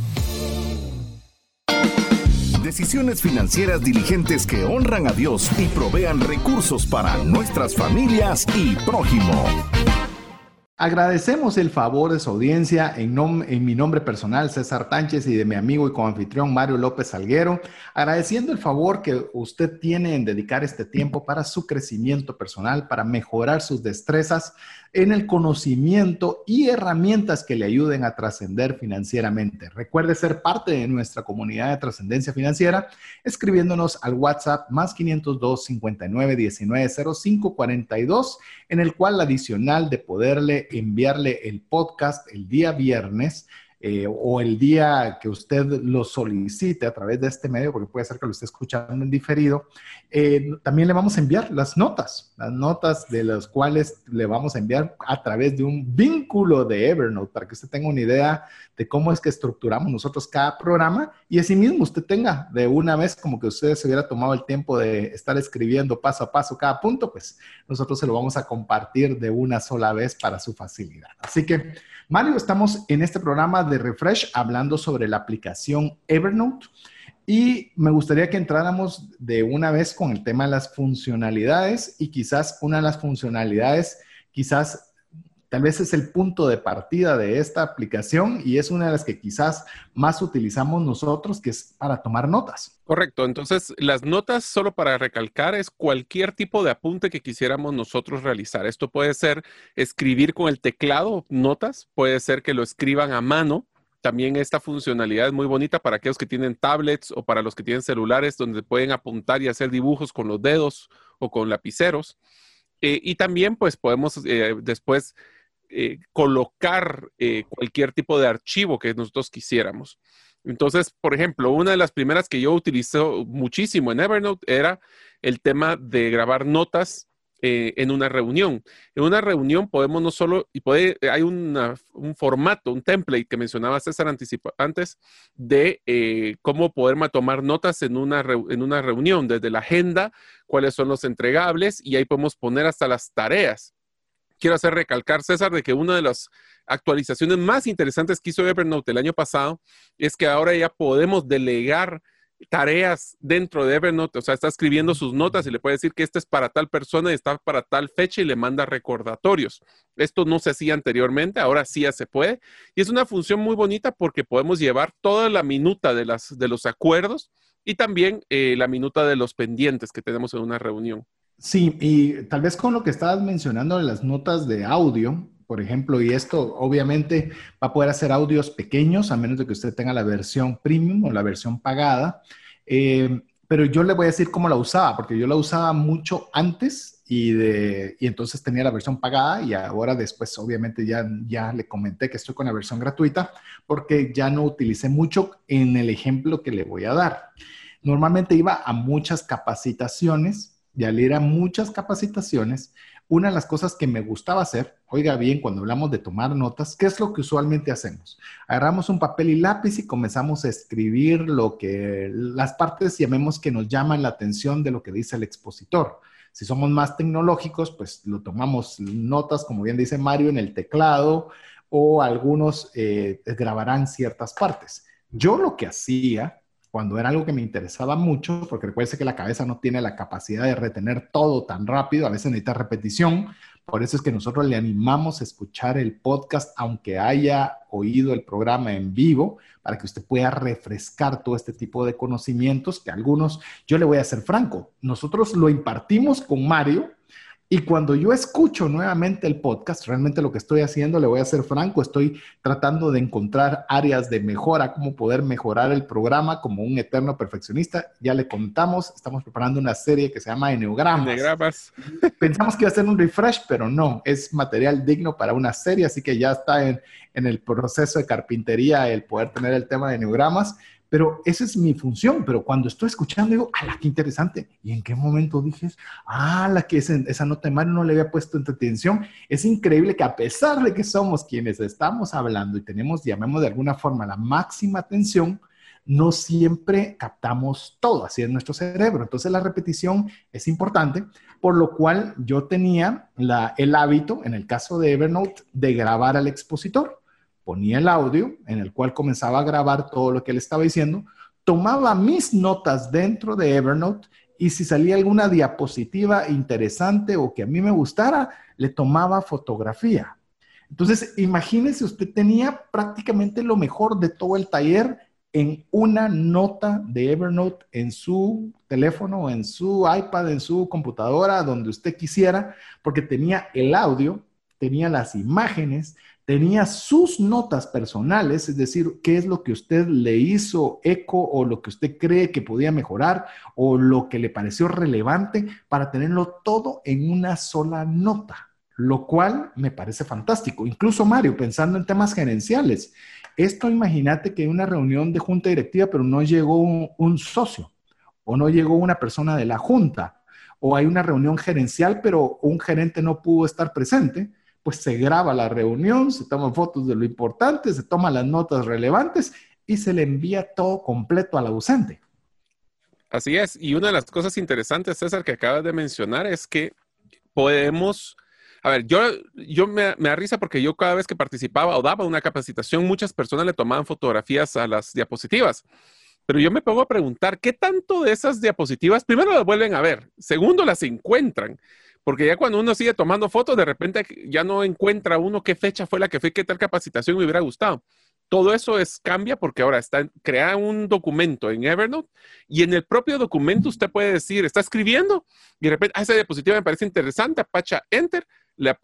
decisiones financieras diligentes que honran a Dios y provean recursos para nuestras familias y prójimo. Agradecemos el favor de su audiencia en, mi nombre personal, César Tánchez, y de mi amigo y coanfitrión Mario López Salguero, agradeciendo el favor que usted tiene en dedicar este tiempo para su crecimiento personal, para mejorar sus destrezas en el conocimiento y herramientas que le ayuden a trascender financieramente. Recuerde ser parte de nuestra comunidad de trascendencia financiera escribiéndonos al WhatsApp más 502 59 19 05 42, en el cual adicional de poderle enviarle el podcast el día viernes, eh, o el día que usted lo solicite a través de este medio, porque puede ser que lo esté escuchando en diferido, eh, también le vamos a enviar las notas, las notas de las cuales le vamos a enviar a través de un vínculo de Evernote para que usted tenga una idea de cómo es que estructuramos nosotros cada programa y así mismo usted tenga de una vez como que usted se hubiera tomado el tiempo de estar escribiendo paso a paso cada punto, pues nosotros se lo vamos a compartir de una sola vez para su facilidad. Así que Mario, estamos en este programa de Refresh hablando sobre la aplicación Evernote y me gustaría que entráramos de una vez con el tema de las funcionalidades y quizás una de las funcionalidades, quizás Tal vez es el punto de partida de esta aplicación y es una de las que quizás más utilizamos nosotros, que es para tomar notas. Correcto. Entonces, las notas, solo para recalcar, es cualquier tipo de apunte que quisiéramos nosotros realizar. Esto puede ser escribir con el teclado notas, puede ser que lo escriban a mano. También esta funcionalidad es muy bonita para aquellos que tienen tablets o para los que tienen celulares donde pueden apuntar y hacer dibujos con los dedos o con lapiceros. Eh, y también, pues, podemos eh, después eh, colocar eh, cualquier tipo de archivo que nosotros quisiéramos. Entonces, por ejemplo, una de las primeras que yo utilicé muchísimo en Evernote era el tema de grabar notas eh, en una reunión. En una reunión podemos no solo, y puede, hay un formato, un template que mencionaba César antes de cómo poder tomar notas en una, en una reunión, desde la agenda, cuáles son los entregables, y ahí podemos poner hasta las tareas quiero hacer recalcar, César, de que una de las actualizaciones más interesantes que hizo Evernote el año pasado es que ahora ya podemos delegar tareas dentro de Evernote, o sea, está escribiendo sus notas y le puede decir que esta es para tal persona y está para tal fecha y le manda recordatorios. Esto no se hacía anteriormente, ahora sí ya se puede. Y es una función muy bonita porque podemos llevar toda la minuta de los acuerdos y también eh, la minuta de los pendientes que tenemos en una reunión. Sí, y tal vez con lo que estabas mencionando de las notas de audio, por ejemplo, y esto obviamente va a poder hacer audios pequeños, a menos de que usted tenga la versión premium o la versión pagada. Eh, pero yo le voy a decir cómo la usaba, porque yo la usaba mucho antes y, de, y entonces tenía la versión pagada y ahora después obviamente ya, ya le comenté que estoy con la versión gratuita porque ya no utilicé mucho en el ejemplo que le voy a dar. Normalmente iba a muchas capacitaciones y al ir a muchas capacitaciones, una de las cosas que me gustaba hacer, oiga bien, cuando hablamos de tomar notas, ¿qué es lo que usualmente hacemos? Agarramos un papel y lápiz y comenzamos a escribir lo que las partes llamemos que nos llaman la atención de lo que dice el expositor. Si somos más tecnológicos, pues lo tomamos notas, como bien dice Mario, en el teclado o algunos eh, grabarán ciertas partes. Yo lo que hacía cuando era algo que me interesaba mucho, porque recuerde que la cabeza no tiene la capacidad de retener todo tan rápido, a veces necesita repetición, por eso es que nosotros le animamos a escuchar el podcast, aunque haya oído el programa en vivo, para que usted pueda refrescar todo este tipo de conocimientos que algunos, yo le voy a ser franco, nosotros lo impartimos con Mario, y cuando yo escucho nuevamente el podcast, realmente lo que estoy haciendo, le voy a ser franco, estoy tratando de encontrar áreas de mejora, cómo poder mejorar el programa como un eterno perfeccionista. Ya le contamos, estamos preparando una serie que se llama Enneogramas. Pensamos que iba a ser un refresh, pero no, es material digno para una serie, así que ya está en, en el proceso de carpintería el poder tener el tema de Enneogramas. Pero esa es mi función. Pero cuando estoy escuchando, digo, ¡ah, qué interesante! ¿Y en qué momento dije, ah, la que esa nota de Mario no le había puesto atención? Es increíble que a pesar de que somos quienes estamos hablando y tenemos, llamemos de alguna forma, la máxima atención, no siempre captamos todo, así es nuestro cerebro. Entonces la repetición es importante, por lo cual yo tenía el hábito, en el caso de Evernote, de grabar al expositor ponía el audio en el cual comenzaba a grabar todo lo que él estaba diciendo, tomaba mis notas dentro de Evernote y si salía alguna diapositiva interesante o que a mí me gustara, le tomaba fotografía. Entonces, imagínese, usted tenía prácticamente lo mejor de todo el taller en una nota de Evernote en su teléfono, en su iPad, en su computadora, donde usted quisiera, porque tenía el audio, tenía las imágenes, tenía sus notas personales, es decir, qué es lo que usted le hizo eco o lo que usted cree que podía mejorar o lo que le pareció relevante para tenerlo todo en una sola nota. lo cual me parece fantástico. Incluso Mario, pensando en temas gerenciales, esto imagínate que una reunión de junta directiva, pero no llegó un, socio o no llegó una persona de la junta, o hay una reunión gerencial, pero un gerente no pudo estar presente, pues se graba la reunión, se toman fotos de lo importante, se toman las notas relevantes y se le envía todo completo al ausente. Así es. Y una de las cosas interesantes, César, que acabas de mencionar es que podemos a ver, yo, yo me, me da risa porque yo cada vez que participaba o daba una capacitación, muchas personas le tomaban fotografías a las diapositivas. Pero yo me pongo a preguntar, ¿qué tanto de esas diapositivas, primero las vuelven a ver, segundo las encuentran? Porque ya cuando uno sigue tomando fotos, de repente ya no encuentra uno qué fecha fue la que fue, qué tal capacitación me hubiera gustado. Todo eso es, cambia porque ahora está crea un documento en Evernote y en el propio documento usted puede decir, está escribiendo y de repente, ah, esa diapositiva me parece interesante, pacha enter le,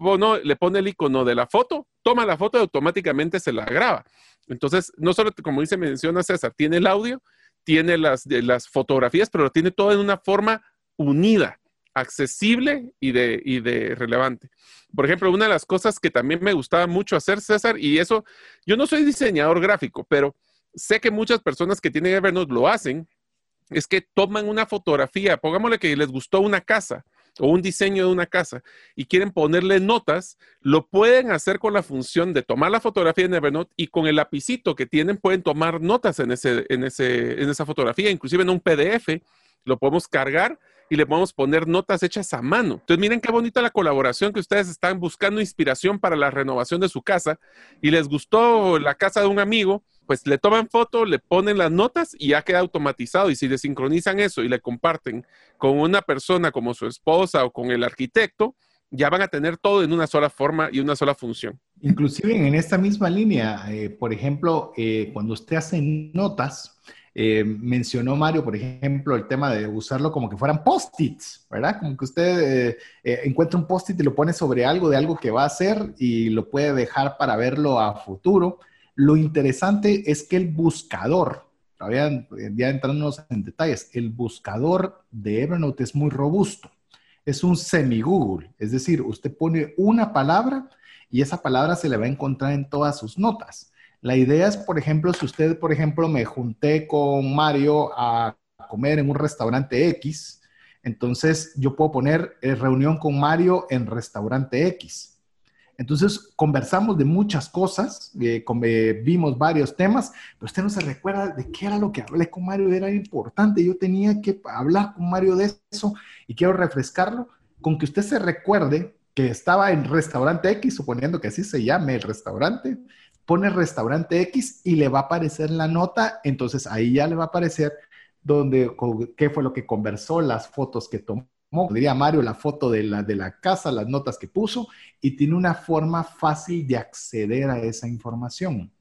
le pone el icono de la foto, toma la foto y automáticamente se la graba. Entonces, no solo, como dice, menciona César, tiene el audio, tiene las, las fotografías, pero lo tiene todo en una forma unida, accesible y de, y de relevante. Por ejemplo, una de las cosas que también me gustaba mucho hacer, César, y eso, yo no soy diseñador gráfico, pero sé que muchas personas que tienen Evernote lo hacen, es que toman una fotografía, pongámosle que les gustó una casa, o un diseño de una casa y quieren ponerle notas, lo pueden hacer con la función de tomar la fotografía en Evernote y con el lapicito que tienen pueden tomar notas en, ese, en, ese, en esa fotografía, inclusive en un PDF, lo podemos cargar y le podemos poner notas hechas a mano. Entonces, miren qué bonita la colaboración que ustedes están buscando inspiración para la renovación de su casa y les gustó la casa de un amigo pues le toman foto, le ponen las notas y ya queda automatizado. Y si le sincronizan eso y le comparten con una persona como su esposa o con el arquitecto, ya van a tener todo en una sola forma y una sola función. Inclusive en esta misma línea, eh, por ejemplo, eh, cuando usted hace notas, eh, mencionó Mario, por ejemplo, el tema de usarlo como que fueran post-its, ¿verdad? Como que usted encuentra un post-it y lo pone sobre algo de algo que va a hacer y lo puede dejar para verlo a futuro. Lo interesante es que el buscador, todavía ya entrándonos en detalles, el buscador de Evernote es muy robusto. Es un semi-Google, es decir, usted pone una palabra y esa palabra se le va a encontrar en todas sus notas. La idea es, por ejemplo, si usted, por ejemplo, me junté con Mario a comer en un restaurante X, entonces yo puedo poner eh, reunión con Mario en restaurante X. Entonces, conversamos de muchas cosas, eh, eh, vimos varios temas, pero usted no se recuerda de qué era lo que hablé con Mario, era importante, yo tenía que hablar con Mario de eso y quiero refrescarlo con que usted se recuerde que estaba en restaurante X, suponiendo que así se llame el restaurante, pone restaurante X y le va a aparecer la nota, entonces ahí ya le va a aparecer donde, qué fue lo que conversó, las fotos que tomó diría Mario, la foto de la, de la casa, las notas que puso, y tiene una forma fácil de acceder a esa información.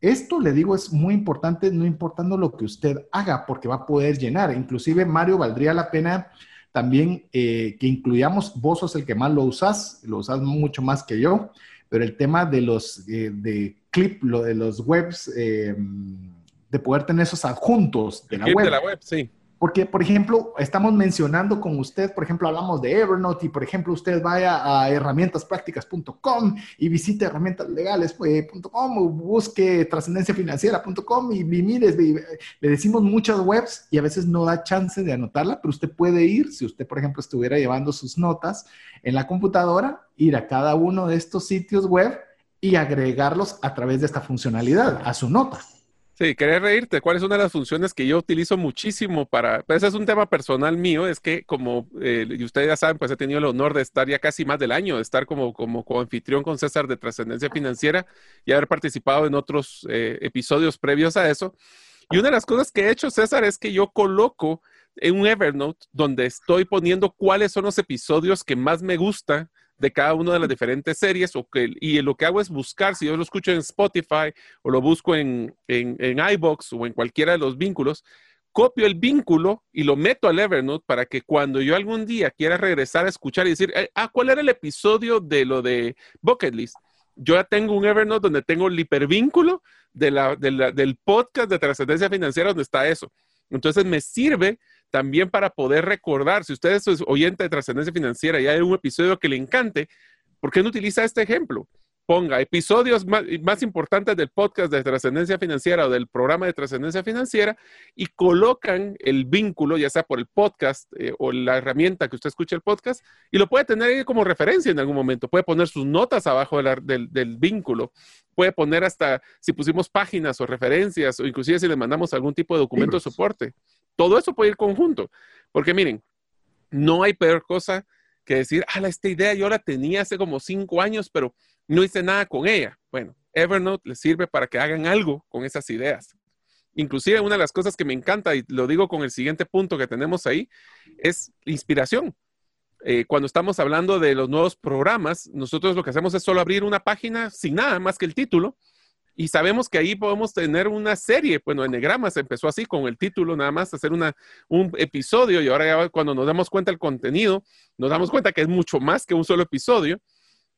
Esto, le digo, es muy importante, no importando lo que usted haga, porque va a poder llenar. Inclusive, Mario, valdría la pena también eh, que incluyamos, vos sos el que más lo usas, lo usas mucho más que yo, pero el tema de los eh, de clip, lo de los webs, eh, de poder tener esos adjuntos de la web. De la web, sí porque, por ejemplo, estamos mencionando con usted, por ejemplo, hablamos de Evernote y, por ejemplo, usted vaya a herramientasprácticas.com y visite herramientaslegales.com o busque trascendenciafinanciera.com y, y mire, le decimos muchas webs y a veces no da chance de anotarla, pero usted puede ir, si usted, por ejemplo, estuviera llevando sus notas en la computadora, ir a cada uno de estos sitios web y agregarlos a través de esta funcionalidad a su nota. Sí, quería reírte. ¿Cuál es una de las funciones que yo utilizo muchísimo para... Pues ese es un tema personal mío, es que como eh, y ustedes ya saben, pues he tenido el honor de estar ya casi más del año, de estar como, como, anfitrión con César de Trascendencia Financiera y haber participado en otros eh, episodios previos a eso. Y una de las cosas que he hecho, César, es que yo coloco en un Evernote donde estoy poniendo cuáles son los episodios que más me gusta de cada una de las diferentes series o que, y lo que hago es buscar, si yo lo escucho en Spotify o lo busco en, en, en iBox o en cualquiera de los vínculos, copio el vínculo y lo meto al Evernote para que cuando yo algún día quiera regresar a escuchar y decir, eh, ah, ¿cuál era el episodio de lo de Bucket List? Yo ya tengo un Evernote donde tengo el hipervínculo de la, del podcast de trascendencia financiera donde está eso. Entonces me sirve también para poder recordar, si usted es oyente de trascendencia financiera y hay un episodio que le encante, ¿por qué no utiliza este ejemplo? Ponga episodios más, importantes del podcast de trascendencia financiera o del programa de trascendencia financiera y colocan el vínculo, ya sea por el podcast eh, o la herramienta que usted escuche el podcast, y lo puede tener ahí como referencia en algún momento. Puede poner sus notas abajo del, vínculo, puede poner hasta si pusimos páginas o referencias, o inclusive si le mandamos algún tipo de documento de soporte. Todo eso puede ir conjunto, porque miren, no hay peor cosa que decir, ah, esta idea yo la tenía hace como cinco años, pero no hice nada con ella. Bueno, Evernote les sirve para que hagan algo con esas ideas. Inclusive una de las cosas que me encanta, y lo digo con el siguiente punto que tenemos ahí, es inspiración. Eh, cuando estamos hablando de los nuevos programas, nosotros lo que hacemos es solo abrir una página sin nada más que el título y sabemos que ahí podemos tener una serie. Bueno, Enneagramas empezó así con el título, nada más hacer una, un episodio y ahora ya cuando nos damos cuenta del contenido, nos damos cuenta que es mucho más que un solo episodio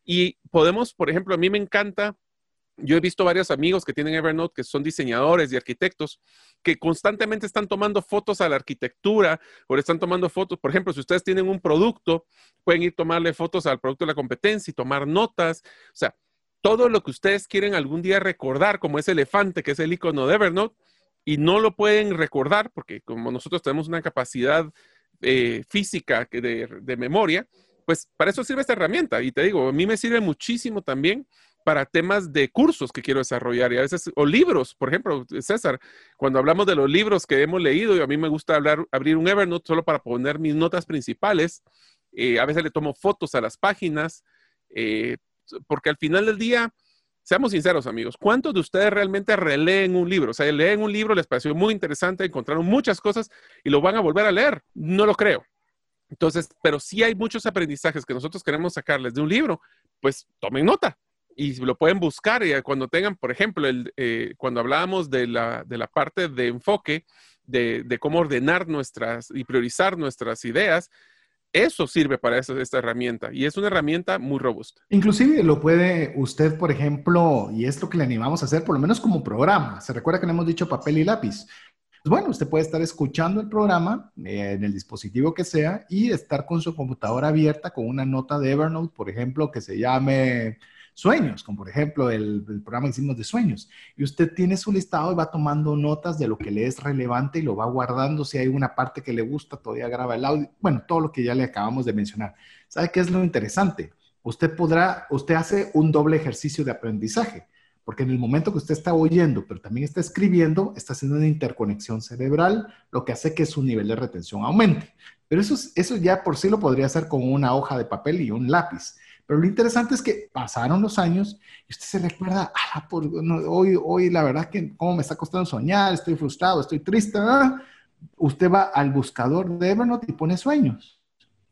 y podemos, por ejemplo, a mí me encanta, yo he visto varios amigos que tienen Evernote que son diseñadores y arquitectos que constantemente están tomando fotos a la arquitectura o están tomando fotos, por ejemplo, si ustedes tienen un producto, pueden ir tomarle fotos al producto de la competencia y tomar notas, o sea, todo lo que ustedes quieren algún día recordar, como ese elefante que es el icono de Evernote, y no lo pueden recordar porque como nosotros tenemos una capacidad eh, física de memoria, pues para eso sirve esta herramienta. Y te digo, a mí me sirve muchísimo también para temas de cursos que quiero desarrollar y a veces, o libros, por ejemplo, César, cuando hablamos de los libros que hemos leído, y a mí me gusta hablar, abrir un Evernote solo para poner mis notas principales, eh, a veces le tomo fotos a las páginas, eh, porque al final del día, seamos sinceros amigos, ¿cuántos de ustedes realmente releen un libro? O sea, leen un libro, les pareció muy interesante, encontraron muchas cosas y lo van a volver a leer. No lo creo. Entonces, pero si hay muchos aprendizajes que nosotros queremos sacarles de un libro, pues tomen nota y lo pueden buscar. Y cuando tengan, por ejemplo, el, eh, cuando hablábamos de la, de la, parte de enfoque, de, de, cómo ordenar nuestras y priorizar nuestras ideas, eso sirve para eso, esta herramienta y es una herramienta muy robusta. Inclusive lo puede usted, por ejemplo, y es lo que le animamos a hacer, por lo menos como programa. Se recuerda que le hemos dicho papel y lápiz. Pues bueno, usted puede estar escuchando el programa eh, en el dispositivo que sea y estar con su computadora abierta con una nota de Evernote, por ejemplo, que se llame sueños, como por ejemplo el, programa que hicimos de sueños. Y usted tiene su listado y va tomando notas de lo que le es relevante y lo va guardando. Si hay una parte que le gusta, todavía graba el audio. Bueno, todo lo que ya le acabamos de mencionar. ¿Sabe qué es lo interesante? Usted podrá, usted hace un doble ejercicio de aprendizaje. Porque en el momento que usted está oyendo, pero también está escribiendo, está haciendo una interconexión cerebral, lo que hace que su nivel de retención aumente. Pero eso, eso ya por sí lo podría hacer con una hoja de papel y un lápiz. Pero lo interesante es que pasaron los años y usted se recuerda, hoy la verdad que cómo me está costando soñar, estoy frustrado, estoy triste. Usted va al buscador de Evernote y pone sueños.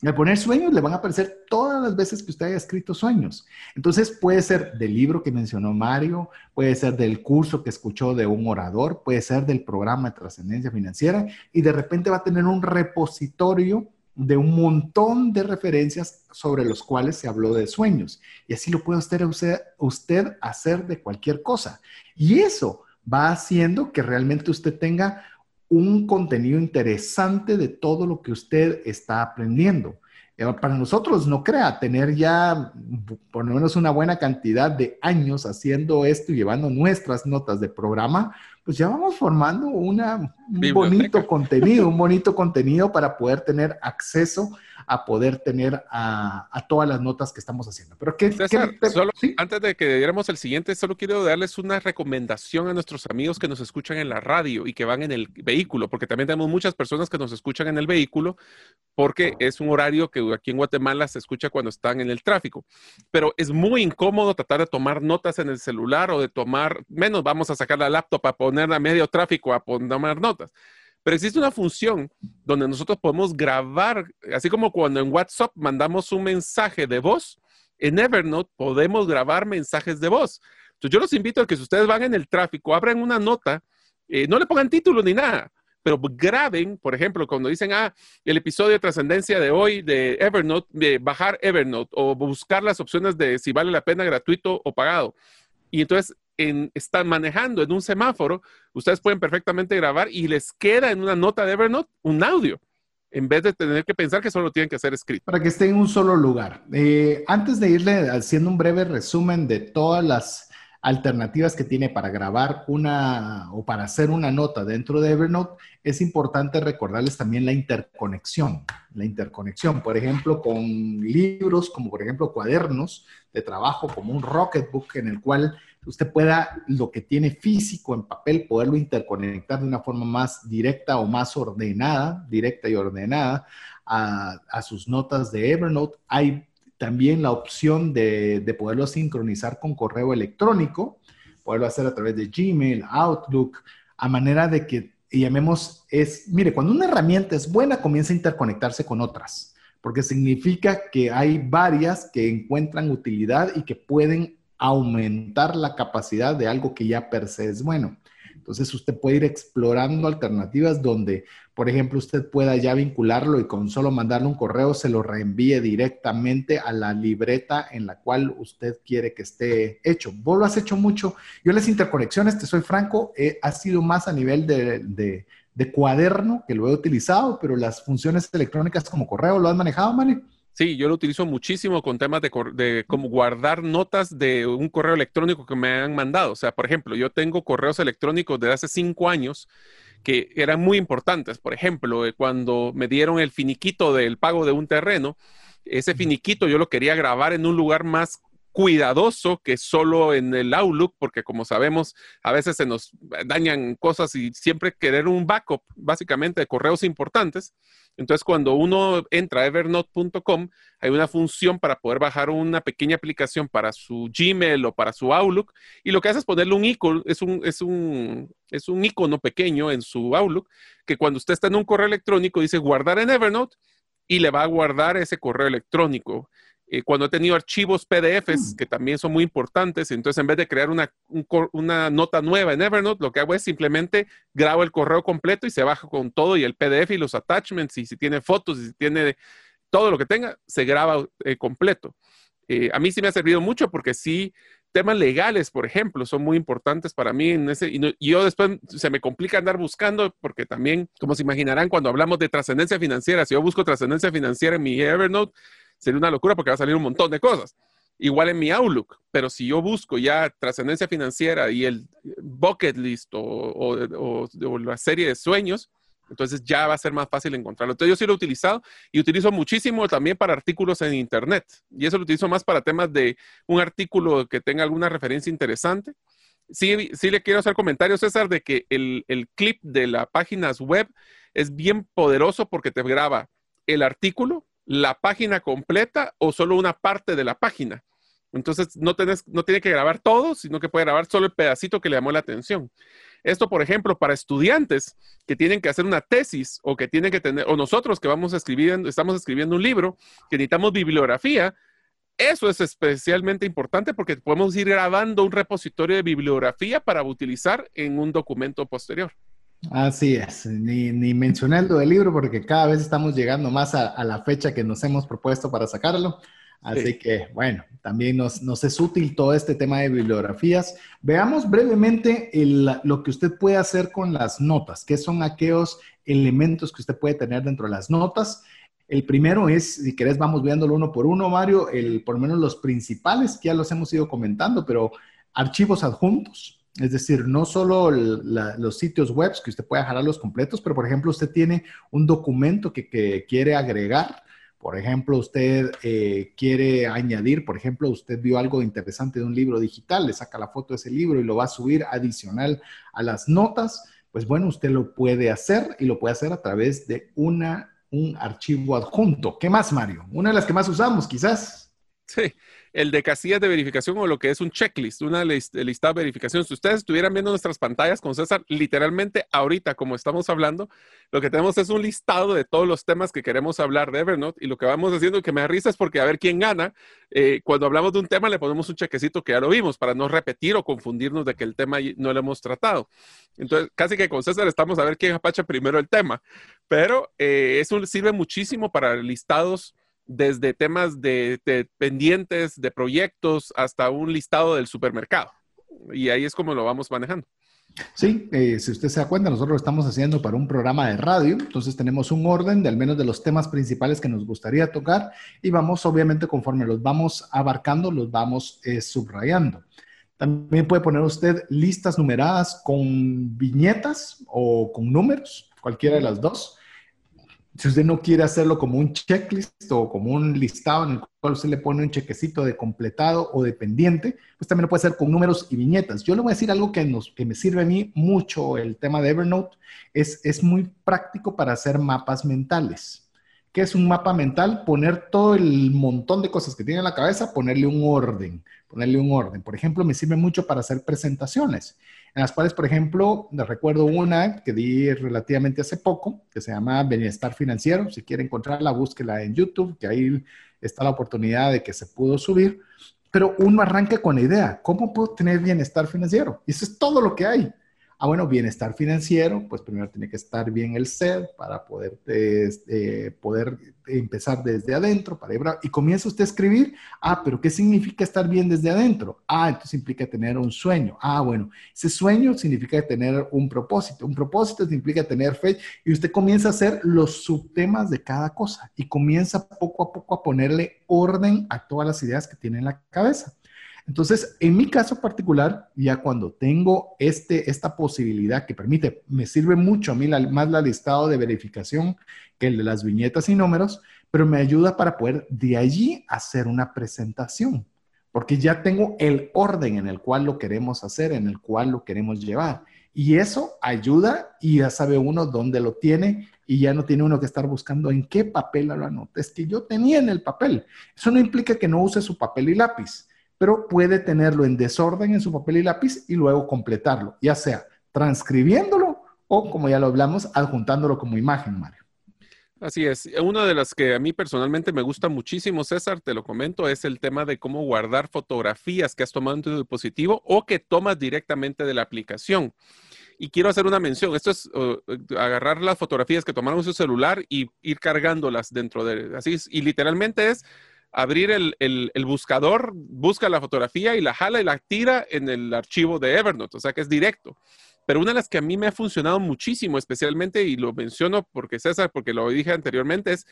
Al poner sueños le van a aparecer todas las veces que usted haya escrito sueños. Entonces puede ser del libro que mencionó Mario, puede ser del curso que escuchó de un orador, puede ser del programa de trascendencia financiera y de repente va a tener un repositorio de un montón de referencias sobre los cuales se habló de sueños. Y así lo puede usted, usted hacer de cualquier cosa. Y eso va haciendo que realmente usted tenga un contenido interesante de todo lo que usted está aprendiendo. Eh, para nosotros, no crea, tener ya por lo menos una buena cantidad de años haciendo esto y llevando nuestras notas de programa, pues ya vamos formando una, un bonito contenido, un bonito contenido para poder tener acceso a poder tener a, todas las notas que estamos haciendo. Pero que, antes de que diéramos el siguiente, solo quiero darles una recomendación a nuestros amigos que nos escuchan en la radio y que van en el vehículo, porque también tenemos muchas personas que nos escuchan en el vehículo, porque es un horario que aquí en Guatemala se escucha cuando están en el tráfico. Pero es muy incómodo tratar de tomar notas en el celular o de tomar, menos vamos a sacar la laptop a ponerla a medio tráfico a tomar notas. Pero existe una función donde nosotros podemos grabar, así como cuando en WhatsApp mandamos un mensaje de voz, en Evernote podemos grabar mensajes de voz. Entonces yo los invito a que si ustedes van en el tráfico, abran una nota, eh, no le pongan título ni nada, pero graben, por ejemplo, cuando dicen, ah, el episodio de trascendencia de hoy de Evernote, de bajar Evernote o buscar las opciones de si vale la pena gratuito o pagado. Y entonces están manejando en un semáforo, ustedes pueden perfectamente grabar y les queda en una nota de Evernote un audio. en vez de tener que pensar que solo tienen que hacer escrito. Para que esté en un solo lugar. Eh, antes de irle haciendo un breve resumen de todas las alternativas que tiene para grabar una o para hacer una nota dentro de Evernote, es importante recordarles también la interconexión. La interconexión, por ejemplo, con libros como por ejemplo cuadernos de trabajo, como un Rocketbook en el cual usted pueda lo que tiene físico en papel, poderlo interconectar de una forma más directa o más ordenada, directa y ordenada a, a sus notas de Evernote. Hay también la opción de, de, poderlo sincronizar con correo electrónico, poderlo hacer a través de Gmail, Outlook, a manera de que llamemos es, mire, cuando una herramienta es buena, comienza a interconectarse con otras, porque significa que hay varias que encuentran utilidad y que pueden aumentar la capacidad de algo que ya per se es bueno. Entonces usted puede ir explorando alternativas donde, por ejemplo, usted pueda ya vincularlo y con solo mandarle un correo se lo reenvíe directamente a la libreta en la cual usted quiere que esté hecho. Vos lo has hecho mucho. Yo las interconexiones, te soy franco, ha sido más a nivel de, de, cuaderno que lo he utilizado, pero las funciones electrónicas como correo, ¿lo has manejado, Mane? Sí, yo lo utilizo muchísimo con temas de, de como guardar notas de un correo electrónico que me han mandado. O sea, por ejemplo, yo tengo correos electrónicos de hace cinco años que eran muy importantes. Por ejemplo, eh, cuando me dieron el finiquito del pago de un terreno, ese finiquito yo lo quería grabar en un lugar más cuidadoso que solo en el Outlook, porque como sabemos, a veces se nos dañan cosas y siempre querer un backup, básicamente, de correos importantes. Entonces, cuando uno entra a evernote.com, hay una función para poder bajar una pequeña aplicación para su Gmail o para su Outlook, y lo que hace es ponerle un icono, es un, es un, es un icono pequeño en su Outlook, que cuando usted está en un correo electrónico dice guardar en Evernote, y le va a guardar ese correo electrónico. Eh, cuando he tenido archivos PDFs, mm. que también son muy importantes, entonces en vez de crear una, una, nota nueva en Evernote, lo que hago es simplemente grabo el correo completo y se baja con todo y el PDF y los attachments y si tiene fotos y si tiene todo lo que tenga, se graba eh, completo. Eh, a mí sí me ha servido mucho porque sí, temas legales, por ejemplo, son muy importantes para mí. En ese, y, y yo después se me complica andar buscando porque también, como se imaginarán, cuando hablamos de trascendencia financiera, si yo busco trascendencia financiera en mi Evernote, sería una locura porque va a salir un montón de cosas. Igual en mi Outlook, pero si yo busco ya trascendencia financiera y el bucket list o, la serie de sueños, entonces ya va a ser más fácil encontrarlo. Entonces yo sí lo he utilizado y utilizo muchísimo también para artículos en Internet. Y eso lo utilizo más para temas de un artículo que tenga alguna referencia interesante. Sí, sí le quiero hacer comentarios, César, de que el, el clip de las páginas web es bien poderoso porque te graba el artículo, la página completa o solo una parte de la página. Entonces, no, tenés, no tiene que grabar todo, sino que puede grabar solo el pedacito que le llamó la atención. Esto, por ejemplo, para estudiantes que tienen que hacer una tesis o que tienen que tener, o nosotros que vamos a escribir, estamos escribiendo un libro, que necesitamos bibliografía, eso es especialmente importante porque podemos ir grabando un repositorio de bibliografía para utilizar en un documento posterior. Así es, ni, ni mencioné lo del libro porque cada vez estamos llegando más a, la fecha que nos hemos propuesto para sacarlo. Así que, bueno, también nos, nos, es útil todo este tema de bibliografías. Veamos brevemente lo que usted puede hacer con las notas, qué son aquellos elementos que usted puede tener dentro de las notas. El primero es, si querés, vamos viéndolo uno por uno, Mario, el, por lo menos los principales, que ya los hemos ido comentando, pero archivos adjuntos. Es decir, no solo los sitios web que usted puede los completos, pero por ejemplo, usted tiene un documento que, quiere agregar. Por ejemplo, usted eh, quiere añadir, por ejemplo, usted vio algo interesante de un libro digital, le saca la foto de ese libro y lo va a subir adicional a las notas. Pues bueno, usted lo puede hacer y lo puede hacer a través de una, un archivo adjunto. ¿Qué más, Mario? Una de las que más usamos, quizás. Sí, el de casillas de verificación o lo que es un checklist, una lista de verificación. Si ustedes estuvieran viendo nuestras pantallas con César, literalmente ahorita, como estamos hablando, lo que tenemos es un listado de todos los temas que queremos hablar de Evernote y lo que vamos haciendo que me da risa es porque a ver quién gana. Eh, cuando hablamos de un tema le ponemos un chequecito que ya lo vimos para no repetir o confundirnos de que el tema no lo hemos tratado. Entonces, casi que con César estamos a ver quién apacha primero el tema, pero eh, eso sirve muchísimo para listados desde temas de, pendientes, de proyectos, hasta un listado del supermercado. Y ahí es como lo vamos manejando. Sí, eh, si usted se da cuenta, nosotros lo estamos haciendo para un programa de radio, entonces tenemos un orden de al menos de los temas principales que nos gustaría tocar y vamos, obviamente, conforme los vamos abarcando, los vamos eh, subrayando. También puede poner usted listas numeradas con viñetas o con números, cualquiera de las dos. Si usted no quiere hacerlo como un checklist o como un listado en el cual usted le pone un chequecito de completado o de pendiente, pues también lo puede hacer con números y viñetas. Yo le voy a decir algo que, nos, que me sirve a mí mucho, el tema de Evernote, es, es muy práctico para hacer mapas mentales. ¿Qué es un mapa mental? Poner todo el montón de cosas que tiene en la cabeza, ponerle un orden, ponerle un orden. Por ejemplo, me sirve mucho para hacer presentaciones en las cuales, por ejemplo, les recuerdo una que di relativamente hace poco, que se llama Bienestar Financiero. Si quieren encontrarla, búsquela en YouTube, que ahí está la oportunidad de que se pudo subir. Pero uno arranca con la idea, ¿cómo puedo tener bienestar financiero? Y eso es todo lo que hay. Ah, bueno, bienestar financiero, pues primero tiene que estar bien el ser para poder, este, poder empezar desde adentro para y comienza usted a escribir, ah, pero ¿qué significa estar bien desde adentro? Ah, entonces implica tener un sueño. Ah, bueno, ese sueño significa tener un propósito. Un propósito implica tener fe y usted comienza a hacer los subtemas de cada cosa y comienza poco a poco a ponerle orden a todas las ideas que tiene en la cabeza. Entonces, en mi caso particular, ya cuando tengo este, esta posibilidad que permite, me sirve mucho a mí más la listado de verificación que el de las viñetas y números, pero me ayuda para poder de allí hacer una presentación, porque ya tengo el orden en el cual lo queremos hacer, en el cual lo queremos llevar. Y eso ayuda y ya sabe uno dónde lo tiene y ya no tiene uno que estar buscando en qué papel lo anota. Es que yo tenía en el papel. Eso no implica que no use su papel y lápiz pero puede tenerlo en desorden en su papel y lápiz y luego completarlo, ya sea transcribiéndolo o, como ya lo hablamos, adjuntándolo como imagen, Mario. Así es. Una de las que a mí personalmente me gusta muchísimo, César, te lo comento, es el tema de cómo guardar fotografías que has tomado en tu dispositivo o que tomas directamente de la aplicación. Y quiero hacer una mención. Esto es uh, agarrar las fotografías que tomaron en su celular y ir cargándolas dentro de... Así es. Y literalmente es abrir el, buscador, busca la fotografía y la jala y la tira en el archivo de Evernote, o sea que es directo. Pero una de las que a mí me ha funcionado muchísimo, especialmente, y lo menciono porque César, porque lo dije anteriormente, es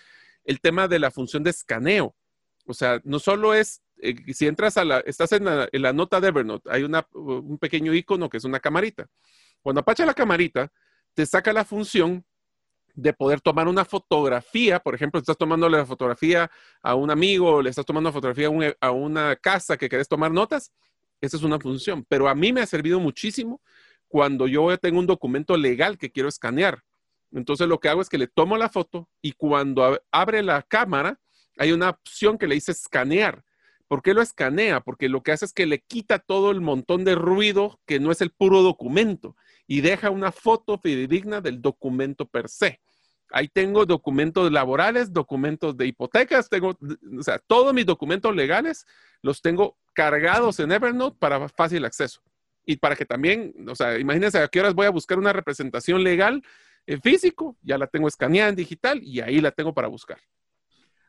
el tema de la función de escaneo. O sea, no solo es, eh, si entras a la, estás en la, nota de Evernote, hay una, un pequeño icono que es una camarita. Cuando apacha la camarita, te saca la función de poder tomar una fotografía, por ejemplo, estás tomando la fotografía a un amigo, le estás tomando fotografía a, una casa que querés tomar notas, esa es una función. Pero a mí me ha servido muchísimo cuando yo tengo un documento legal que quiero escanear. Entonces lo que hago es que le tomo la foto y cuando abre la cámara hay una opción que le dice escanear. ¿Por qué lo escanea? Porque lo que hace es que le quita todo el montón de ruido que no es el puro documento y deja una foto fidedigna del documento per se. Ahí tengo documentos laborales, documentos de hipotecas, tengo, o sea, todos mis documentos legales los tengo cargados en Evernote para fácil acceso. Y para que también, o sea, imagínense a qué horas voy a buscar una representación legal en físico, ya la tengo escaneada en digital y ahí la tengo para buscar.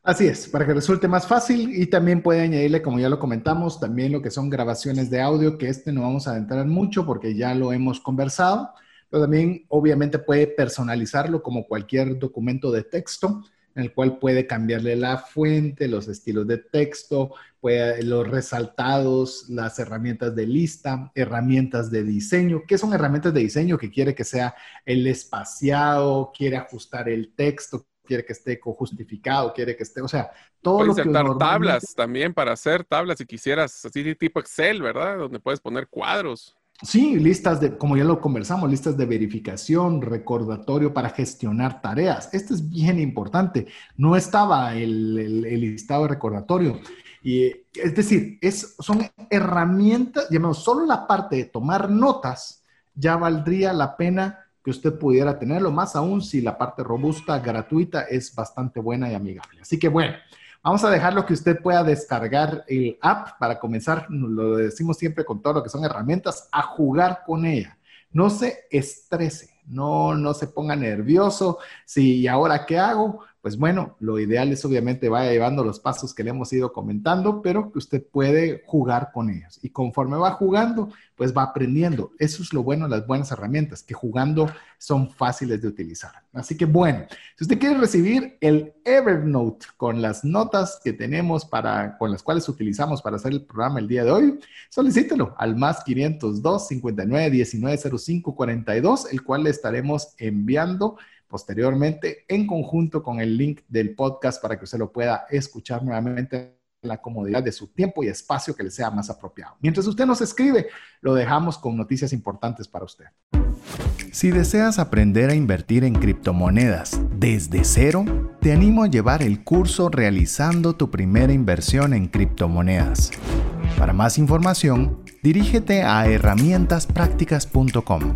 Así es, para que resulte más fácil y también puede añadirle, como ya lo comentamos, también lo que son grabaciones de audio, que este no vamos a adentrar mucho porque ya lo hemos conversado pero también obviamente puede personalizarlo como cualquier documento de texto en el cual puede cambiarle la fuente, los estilos de texto, puede, los resaltados, las herramientas de lista, herramientas de diseño. ¿Qué son herramientas de diseño? Que quiere que sea el espaciado, quiere ajustar el texto, quiere que esté justificado, quiere que esté, o sea, todo lo que tablas también para hacer tablas si quisieras, así tipo Excel, ¿verdad? Donde puedes poner cuadros. Sí, listas de, como ya lo conversamos, listas de verificación, recordatorio para gestionar tareas. Esto es bien importante. No estaba el, el, listado de recordatorio. Y, es decir, es, son herramientas, llamamos, solo la parte de tomar notas ya valdría la pena que usted pudiera tenerlo, más aún si la parte robusta, gratuita, es bastante buena y amigable. Así que bueno, Vamos a dejarlo que usted pueda descargar el app para comenzar, lo decimos siempre con todo lo que son herramientas, a jugar con ella. No se estrese, no, no se ponga nervioso. Si, ¿y ahora qué hago? Pues bueno, lo ideal es obviamente vaya llevando los pasos que le hemos ido comentando, pero que usted puede jugar con ellos. Y conforme va jugando, pues va aprendiendo. Eso es lo bueno las buenas herramientas, que jugando son fáciles de utilizar. Así que bueno, si usted quiere recibir el Evernote con las notas que tenemos para, con las cuales utilizamos para hacer el programa el día de hoy, solicítelo al más 502 59 19 05 42, el cual le estaremos enviando posteriormente en conjunto con el link del podcast para que usted lo pueda escuchar nuevamente en la comodidad de su tiempo y espacio que le sea más apropiado. Mientras usted nos escribe, lo dejamos con noticias importantes para usted. Si deseas aprender a invertir en criptomonedas desde cero, te animo a llevar el curso realizando tu primera inversión en criptomonedas. Para más información, dirígete a herramientasprácticas.com.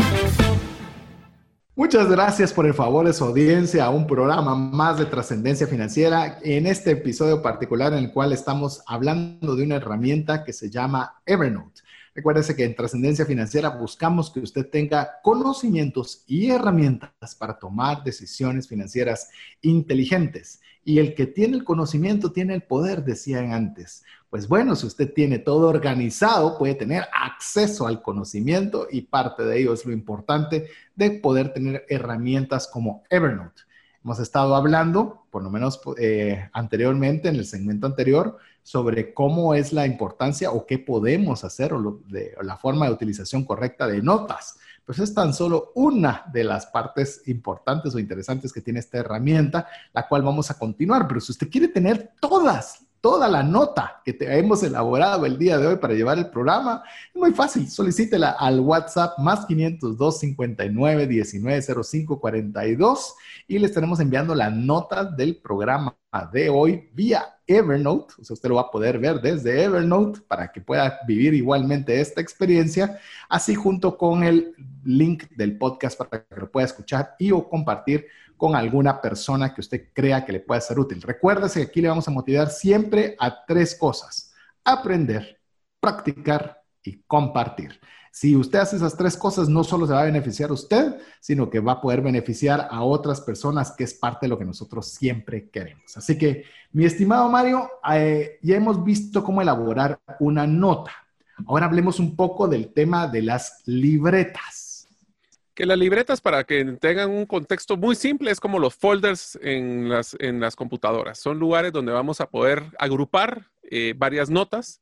Muchas gracias por el favor de su audiencia a un programa más de trascendencia financiera. En este episodio particular en el cual estamos hablando de una herramienta que se llama Evernote. Recuérdese que en trascendencia financiera buscamos que usted tenga conocimientos y herramientas para tomar decisiones financieras inteligentes. Y el que tiene el conocimiento tiene el poder, decían antes. Pues bueno, si usted tiene todo organizado, puede tener acceso al conocimiento y parte de ello es lo importante de poder tener herramientas como Evernote. Hemos estado hablando, por lo menos eh, anteriormente, en el segmento anterior, sobre cómo es la importancia o qué podemos hacer o, la forma de utilización correcta de notas. Pues es tan solo una de las partes importantes o interesantes que tiene esta herramienta, la cual vamos a continuar. Pero si usted quiere tener todas toda la nota que te hemos elaborado el día de hoy para llevar el programa, es muy fácil. Solicítela al WhatsApp más 502 59 19 05 42 y le estaremos enviando la nota del programa de hoy vía Evernote. O sea, usted lo va a poder ver desde Evernote para que pueda vivir igualmente esta experiencia, así junto con el link del podcast para que lo pueda escuchar y o compartir con alguna persona que usted crea que le pueda ser útil. Recuérdese que aquí le vamos a motivar siempre a tres cosas. Aprender, practicar y compartir. Si usted hace esas tres cosas, no solo se va a beneficiar usted, sino que va a poder beneficiar a otras personas, que es parte de lo que nosotros siempre queremos. Así que, mi estimado Mario, eh, ya hemos visto cómo elaborar una nota. Ahora hablemos un poco del tema de las libretas que las libretas, para que tengan un contexto muy simple, es como los folders en las, en las computadoras. Son lugares donde vamos a poder agrupar eh, varias notas.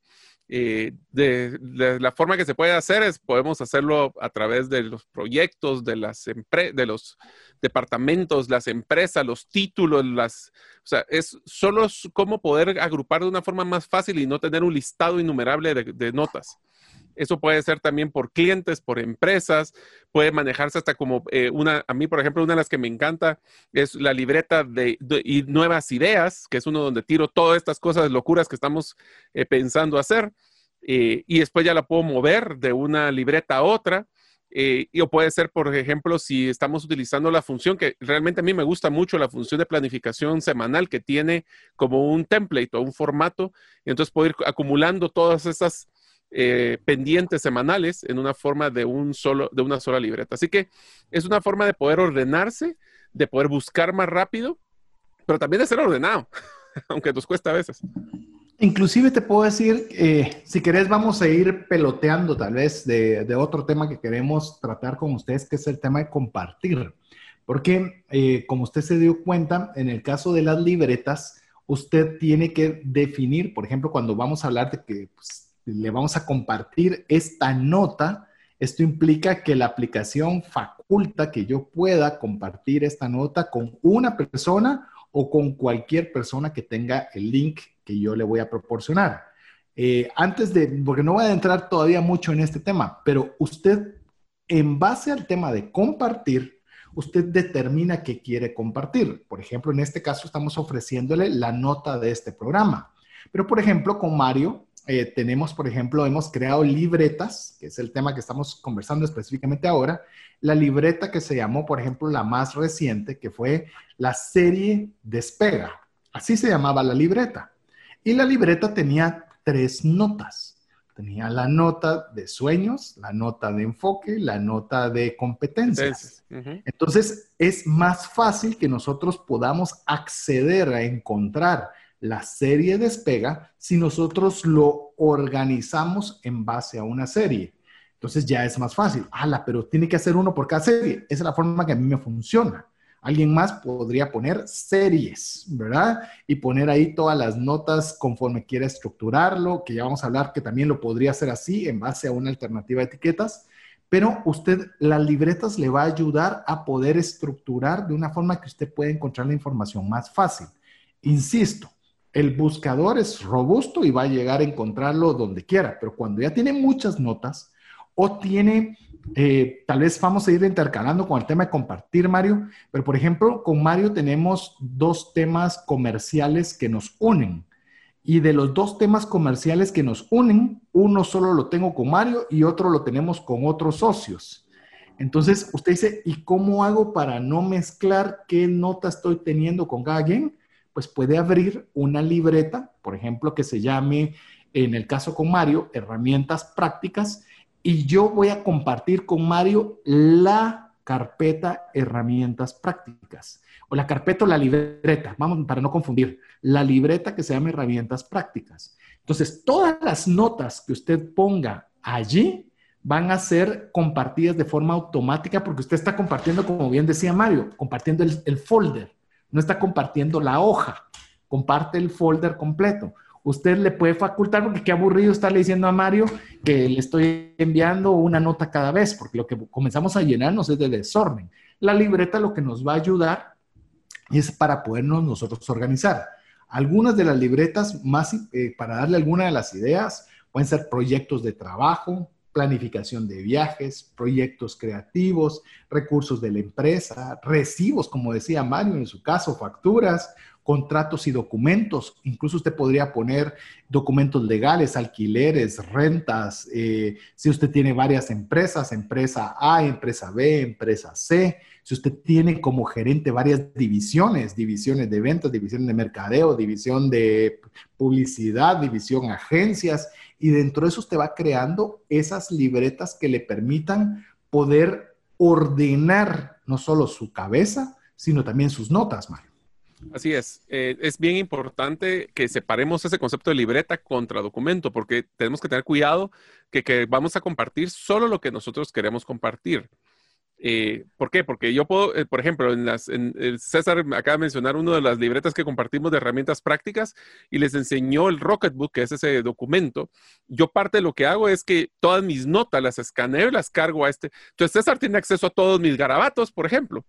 Eh, de, la forma que se puede hacer es, podemos hacerlo a través de los proyectos, de, las de los departamentos, las empresas, los títulos, las, o sea, es solo cómo poder agrupar de una forma más fácil y no tener un listado innumerable de notas. Eso puede ser también por clientes, por empresas, puede manejarse hasta como eh, una, a mí, por ejemplo, una de las que me encanta es la libreta de, y nuevas ideas, que es uno donde tiro todas estas cosas locuras que estamos eh, pensando hacer. Eh, y después ya la puedo mover de una libreta a otra. y o puede ser, por ejemplo, si estamos utilizando la función que realmente a mí me gusta mucho, la función de planificación semanal que tiene como un template o un formato. Entonces puedo ir acumulando todas esas eh, pendientes semanales en una forma de, un solo, de una sola libreta. Así que es una forma de poder ordenarse, de poder buscar más rápido, pero también de ser ordenado, [LAUGHS] aunque nos cuesta a veces. Inclusive te puedo decir, eh, si querés vamos a ir peloteando tal vez de, otro tema que queremos tratar con ustedes, que es el tema de compartir. Porque eh, como usted se dio cuenta, en el caso de las libretas, usted tiene que definir, por ejemplo, cuando vamos a hablar de que pues, le vamos a compartir esta nota. Esto implica que la aplicación faculta que yo pueda compartir esta nota con una persona o con cualquier persona que tenga el link que yo le voy a proporcionar. Eh, antes de, porque no voy a entrar todavía mucho en este tema, pero usted, en base al tema de compartir, usted determina qué quiere compartir. Por ejemplo, en este caso estamos ofreciéndole la nota de este programa. Pero, por ejemplo, con Mario eh, tenemos, por ejemplo, hemos creado libretas, que es el tema que estamos conversando específicamente ahora, la libreta que se llamó, por ejemplo, la más reciente, que fue la serie Despega. Así se llamaba la libreta. Y la libreta tenía tres notas. Tenía la nota de sueños, la nota de enfoque, la nota de competencias. Entonces, es más fácil que nosotros podamos acceder a encontrar la serie despega si nosotros lo organizamos en base a una serie. Entonces ya es más fácil. Ala, pero tiene que hacer uno por cada serie. Esa es la forma que a mí me funciona. Alguien más podría poner series, ¿verdad? Y poner ahí todas las notas conforme quiera estructurarlo, que ya vamos a hablar que también lo podría hacer así en base a una alternativa de etiquetas. Pero usted, las libretas le va a ayudar a poder estructurar de una forma que usted pueda encontrar la información más fácil. Insisto, el buscador es robusto y va a llegar a encontrarlo donde quiera, pero cuando ya tiene muchas notas o tiene eh, tal vez vamos a ir intercalando con el tema de compartir, Mario, pero por ejemplo, con Mario tenemos dos temas comerciales que nos unen. Y de los dos temas comerciales que nos unen, uno solo lo tengo con Mario y otro lo tenemos con otros socios. Entonces, usted dice, ¿y cómo hago para no mezclar qué nota estoy teniendo con cada quien? Pues puede abrir una libreta, por ejemplo, que se llame, en el caso con Mario, herramientas prácticas y yo voy a compartir con Mario la carpeta herramientas prácticas o la carpeta o la libreta, vamos, para no confundir, la libreta que se llama herramientas prácticas. Entonces, todas las notas que usted ponga allí van a ser compartidas de forma automática porque usted está compartiendo, como bien decía Mario, compartiendo el, el folder, no está compartiendo la hoja, comparte el folder completo usted le puede facultar, porque qué aburrido estarle diciendo a Mario que le estoy enviando una nota cada vez, porque lo que comenzamos a llenarnos es de desorden. La libreta lo que nos va a ayudar es para podernos nosotros organizar. Algunas de las libretas, más eh, para darle alguna de las ideas, pueden ser proyectos de trabajo, planificación de viajes, proyectos creativos, recursos de la empresa, recibos, como decía Mario en su caso, facturas, contratos y documentos. Incluso usted podría poner documentos legales, alquileres, rentas. Eh, si usted tiene varias empresas, empresa A, empresa B, empresa C. Si usted tiene como gerente varias divisiones, divisiones de ventas, división de mercadeo, división de publicidad, división agencias. Y dentro de eso usted va creando esas libretas que le permitan poder ordenar no solo su cabeza, sino también sus notas, Mario. Así es. Eh, es bien importante que separemos ese concepto de libreta contra documento, porque tenemos que tener cuidado que, vamos a compartir solo lo que nosotros queremos compartir. Eh, ¿Por qué? Porque yo puedo, eh, por ejemplo, en las, en, César acaba de mencionar una de las libretas que compartimos de herramientas prácticas y les enseñó el Rocketbook, que es ese documento. Yo parte de lo que hago es que todas mis notas las escaneo y las cargo a este. Entonces César tiene acceso a todos mis garabatos, por ejemplo.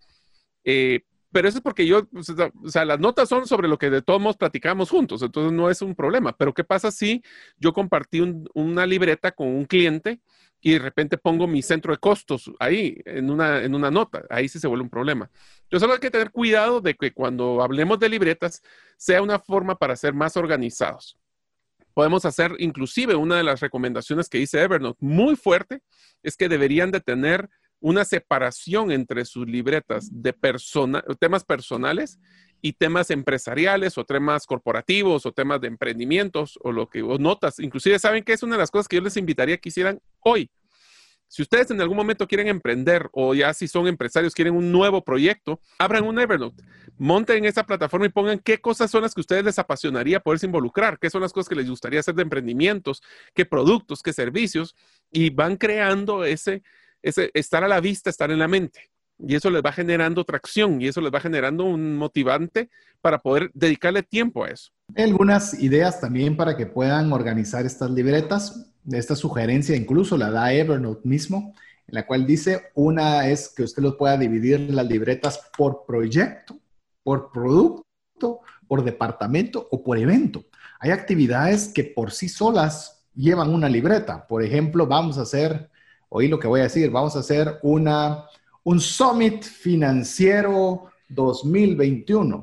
Eh, pero eso es porque yo, pues, o sea, las notas son sobre lo que de todos modos platicamos juntos, entonces no es un problema. Pero ¿qué pasa si yo compartí una libreta con un cliente y de repente pongo mi centro de costos ahí en una, en una nota? Ahí sí se vuelve un problema. Entonces hay que tener cuidado de que cuando hablemos de libretas sea una forma para ser más organizados. Podemos hacer inclusive una de las recomendaciones que dice Evernote muy fuerte, es que deberían de tener una separación entre sus libretas de temas personales y temas empresariales o temas corporativos o temas de emprendimientos o lo que o notas. Inclusive saben que es una de las cosas que yo les invitaría que hicieran hoy. Si ustedes en algún momento quieren emprender o ya si son empresarios quieren un nuevo proyecto, abran un Evernote, monten en esa plataforma y pongan qué cosas son las que a ustedes les apasionaría poderse involucrar, qué son las cosas que les gustaría hacer de emprendimientos, qué productos, qué servicios y van creando ese, es estar a la vista, estar en la mente. Y eso les va generando tracción y eso les va generando un motivante para poder dedicarle tiempo a eso. Algunas ideas también para que puedan organizar estas libretas. Esta sugerencia incluso la da Evernote mismo, en la cual dice, una es que usted los pueda dividir las libretas por proyecto, por producto, por departamento o por evento. Hay actividades que por sí solas llevan una libreta. Por ejemplo, vamos a hacer oí lo que voy a decir, vamos a hacer una, un summit financiero 2021.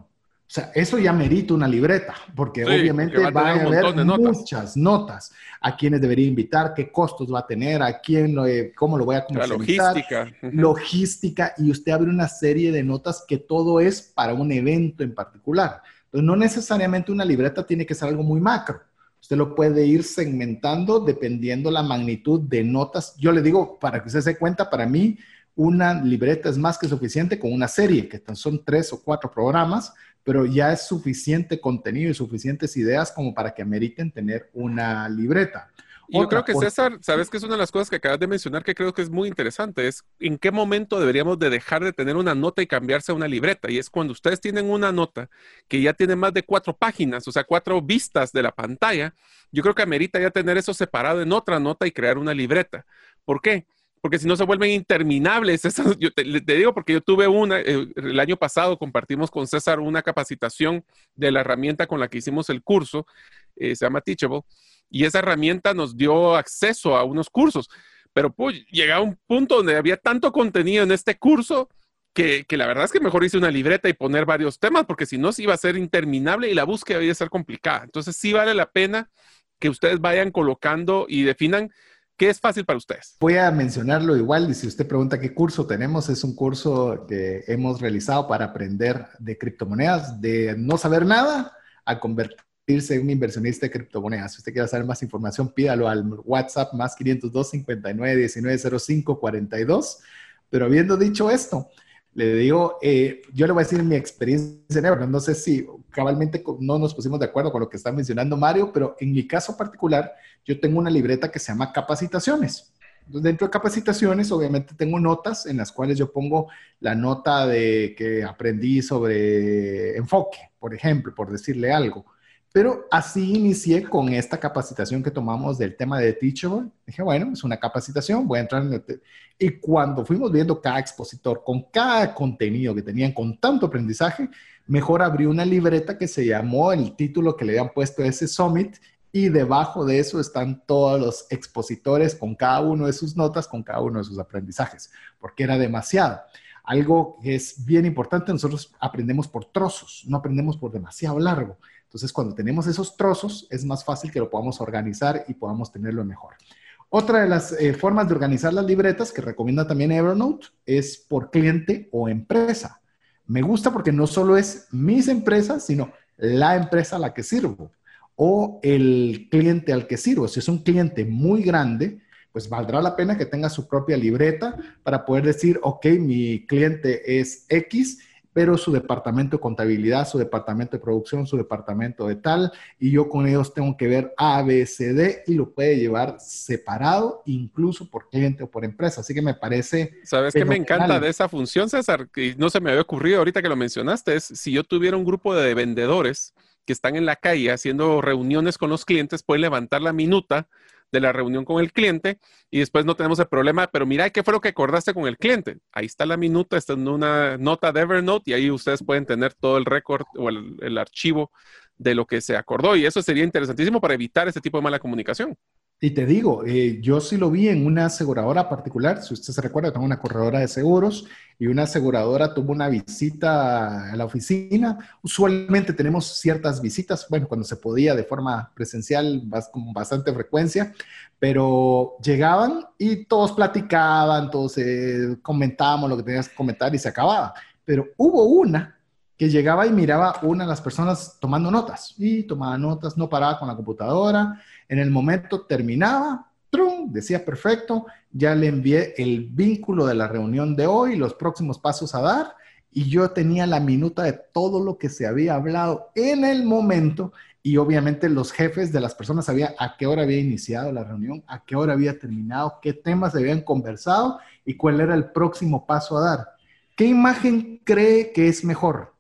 O sea, eso ya merita una libreta, porque obviamente va, a, haber muchas notas. A quiénes debería invitar, qué costos va a tener, a quién, lo, cómo lo voy a comercializar. logística. Logística, y usted abre una serie de notas que todo es para un evento en particular. Entonces, no necesariamente una libreta tiene que ser algo muy macro. Usted lo puede ir segmentando dependiendo la magnitud de notas. Yo le digo, para que usted se cuenta, para mí, una libreta es más que suficiente con una serie, que son tres o cuatro programas, pero ya es suficiente contenido y suficientes ideas como para que ameriten tener una libreta. yo creo que César, sabes que es una de las cosas que acabas de mencionar que creo que es muy interesante, es en qué momento deberíamos de dejar de tener una nota y cambiarse a una libreta. Y es cuando ustedes tienen una nota que ya tiene más de cuatro páginas, o sea, cuatro vistas de la pantalla, yo creo que amerita ya tener eso separado en otra nota y crear una libreta. ¿Por qué? Porque si no se vuelven interminables. yo te, digo porque yo tuve una, eh, el año pasado compartimos con César una capacitación de la herramienta con la que hicimos el curso, eh, se llama Teachable, y esa herramienta nos dio acceso a unos cursos, pero pues llegaba un punto donde había tanto contenido en este curso que, que, la verdad es que mejor hice una libreta y poner varios temas, porque si no, se iba a ser interminable y la búsqueda iba a ser complicada. Entonces sí vale la pena que ustedes vayan colocando y definan ¿Qué es fácil para ustedes? Voy a mencionarlo igual y si usted pregunta qué curso tenemos, es un curso que hemos realizado para aprender de criptomonedas, de no saber nada a convertirse en un inversionista de criptomonedas. Si usted quiere saber más información, pídalo al WhatsApp más 502 59 19 05 42. Pero habiendo dicho esto, le digo, eh, yo le voy a decir mi experiencia en Evernote. No sé si cabalmente no nos pusimos de acuerdo con lo que está mencionando Mario, pero en mi caso particular, yo tengo una libreta que se llama capacitaciones. dentro de capacitaciones, obviamente tengo notas en las cuales yo pongo la nota de que aprendí sobre enfoque, por ejemplo, por decirle algo. Pero así inicié con esta capacitación que tomamos del tema de Teachable. Dije, bueno, es una capacitación, voy a entrar en el... Y cuando fuimos viendo cada expositor con cada contenido que tenían con tanto aprendizaje, mejor abrí una libreta que se llamó el título que le habían puesto a ese summit y debajo de eso están todos los expositores con cada uno de sus notas, con cada uno de sus aprendizajes, porque era demasiado. Algo que es bien importante, nosotros aprendemos por trozos, no aprendemos por demasiado largo. Entonces, cuando tenemos esos trozos, es más fácil que lo podamos organizar y podamos tenerlo mejor. Otra de las eh, formas de organizar las libretas que recomienda también Evernote es por cliente o empresa. Me gusta porque no solo es mis empresas, sino la empresa a la que sirvo o el cliente al que sirvo. Si es un cliente muy grande, pues valdrá la pena que tenga su propia libreta para poder decir, ok, mi cliente es X pero su departamento de contabilidad, su departamento de producción, su departamento de tal, y yo con ellos tengo que ver A, B, C, D, y lo puede llevar separado, incluso por cliente o por empresa. Así que me parece... ¿Sabes qué me encanta de esa función, César? Que no se me había ocurrido ahorita que lo mencionaste, es si yo tuviera un grupo de vendedores que están en la calle haciendo reuniones con los clientes, pueden levantar la minuta de la reunión con el cliente y después no tenemos el problema, pero mira, ¿qué fue lo que acordaste con el cliente? Ahí está la minuta, está en una nota de Evernote y ahí ustedes pueden tener todo el récord o el, archivo de lo que se acordó y eso sería interesantísimo para evitar ese tipo de mala comunicación. Y te digo, eh, yo sí lo vi en una aseguradora particular, si usted se recuerda, tengo una corredora de seguros y una aseguradora tuvo una visita a la oficina. Usualmente tenemos ciertas visitas, bueno, cuando se podía de forma presencial, con bastante frecuencia, pero llegaban y todos platicaban, todos eh, comentábamos lo que tenías que comentar y se acababa. Pero hubo una que llegaba y miraba una de las personas tomando notas y tomaba notas, no paraba con la computadora en el momento terminaba, ¡trum! decía perfecto, ya le envié el vínculo de la reunión de hoy, los próximos pasos a dar, y yo tenía la minuta de todo lo que se había hablado en el momento, y obviamente los jefes de las personas sabían a qué hora había iniciado la reunión, a qué hora había terminado, qué temas se habían conversado y cuál era el próximo paso a dar. ¿Qué imagen cree que es mejor?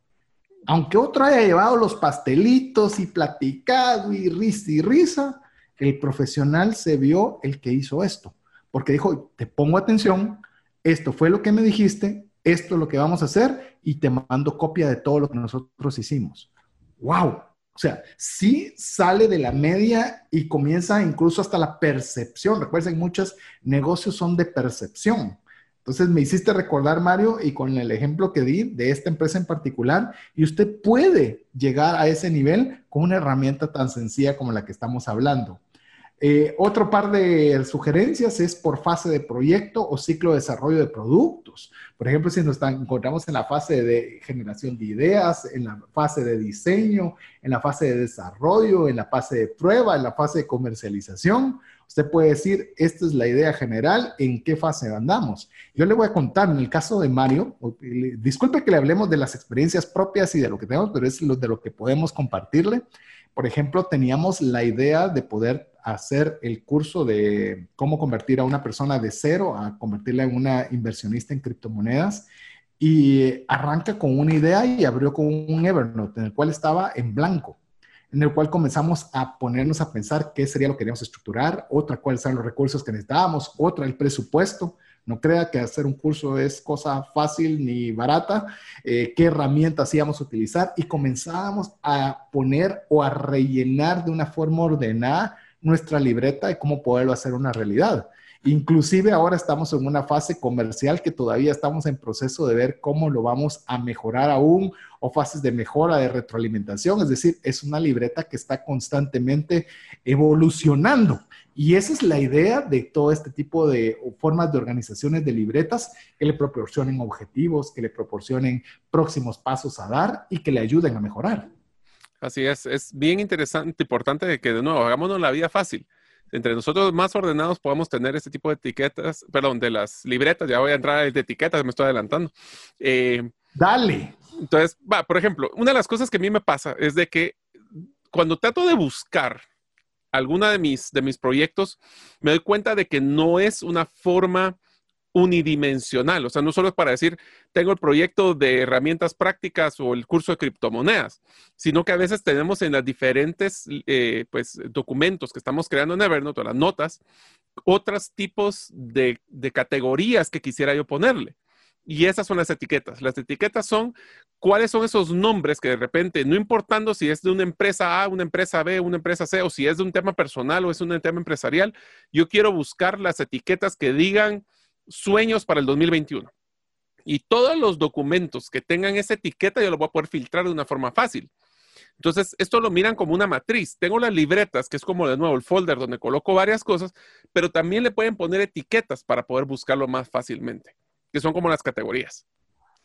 Aunque otro haya llevado los pastelitos y platicado y risa y risa, el profesional se vio el que hizo esto, porque dijo, te pongo atención, esto fue lo que me dijiste, esto es lo que vamos a hacer y te mando copia de todo lo que nosotros hicimos. ¡Wow! O sea, sí sale de la media y comienza incluso hasta la percepción. Recuerden, muchos negocios son de percepción. Entonces me hiciste recordar, Mario, y con el ejemplo que di de esta empresa en particular, y usted puede llegar a ese nivel con una herramienta tan sencilla como la que estamos hablando. Eh, otro par de sugerencias es por fase de proyecto o ciclo de desarrollo de productos. Por ejemplo, si nos encontramos en la fase de generación de ideas, en la fase de diseño, en la fase de desarrollo, en la fase de prueba, en la fase de comercialización, usted puede decir, esta es la idea general, en qué fase andamos. Yo le voy a contar, en el caso de Mario, disculpe que le hablemos de las experiencias propias y de lo que tenemos, pero es de lo que podemos compartirle. Por ejemplo, teníamos la idea de poder hacer el curso de cómo convertir a una persona de cero a convertirla en una inversionista en criptomonedas. Y arranca con una idea y abrió con un Evernote en el cual estaba en blanco, en el cual comenzamos a ponernos a pensar qué sería lo que queríamos estructurar, otra cuáles eran los recursos que necesitábamos, otra el presupuesto. No crea que hacer un curso es cosa fácil ni barata, eh, qué herramientas íbamos a utilizar y comenzábamos a poner o a rellenar de una forma ordenada nuestra libreta y cómo poderlo hacer una realidad. Inclusive ahora estamos en una fase comercial que todavía estamos en proceso de ver cómo lo vamos a mejorar aún o fases de mejora, de retroalimentación. Es decir, es una libreta que está constantemente evolucionando. Y esa es la idea de todo este tipo de formas de organizaciones de libretas que le proporcionen objetivos, que le proporcionen próximos pasos a dar y que le ayuden a mejorar. Así es, es bien interesante, importante que de nuevo hagámonos la vida fácil. Entre nosotros más ordenados podamos tener este tipo de etiquetas, perdón, de las libretas, ya voy a entrar de etiquetas, me estoy adelantando. Eh, Dale. Entonces, va, por ejemplo, una de las cosas que a mí me pasa es de que cuando trato de buscar alguna de mis, de mis proyectos, me doy cuenta de que no es una forma unidimensional. O sea, no solo es para decir, tengo el proyecto de herramientas prácticas o el curso de criptomonedas, sino que a veces tenemos en las diferentes eh, pues, documentos que estamos creando en Evernote o las notas, otros tipos de, de categorías que quisiera yo ponerle. Y esas son las etiquetas. Las etiquetas son cuáles son esos nombres que de repente, no importando si es de una empresa A, una empresa B, una empresa C, o si es de un tema personal o es un tema empresarial, yo quiero buscar las etiquetas que digan, sueños para el 2021. Y todos los documentos que tengan esa etiqueta yo lo voy a poder filtrar de una forma fácil. Entonces, esto lo miran como una matriz. Tengo las libretas, que es como de nuevo el folder donde coloco varias cosas, pero también le pueden poner etiquetas para poder buscarlo más fácilmente, que son como las categorías.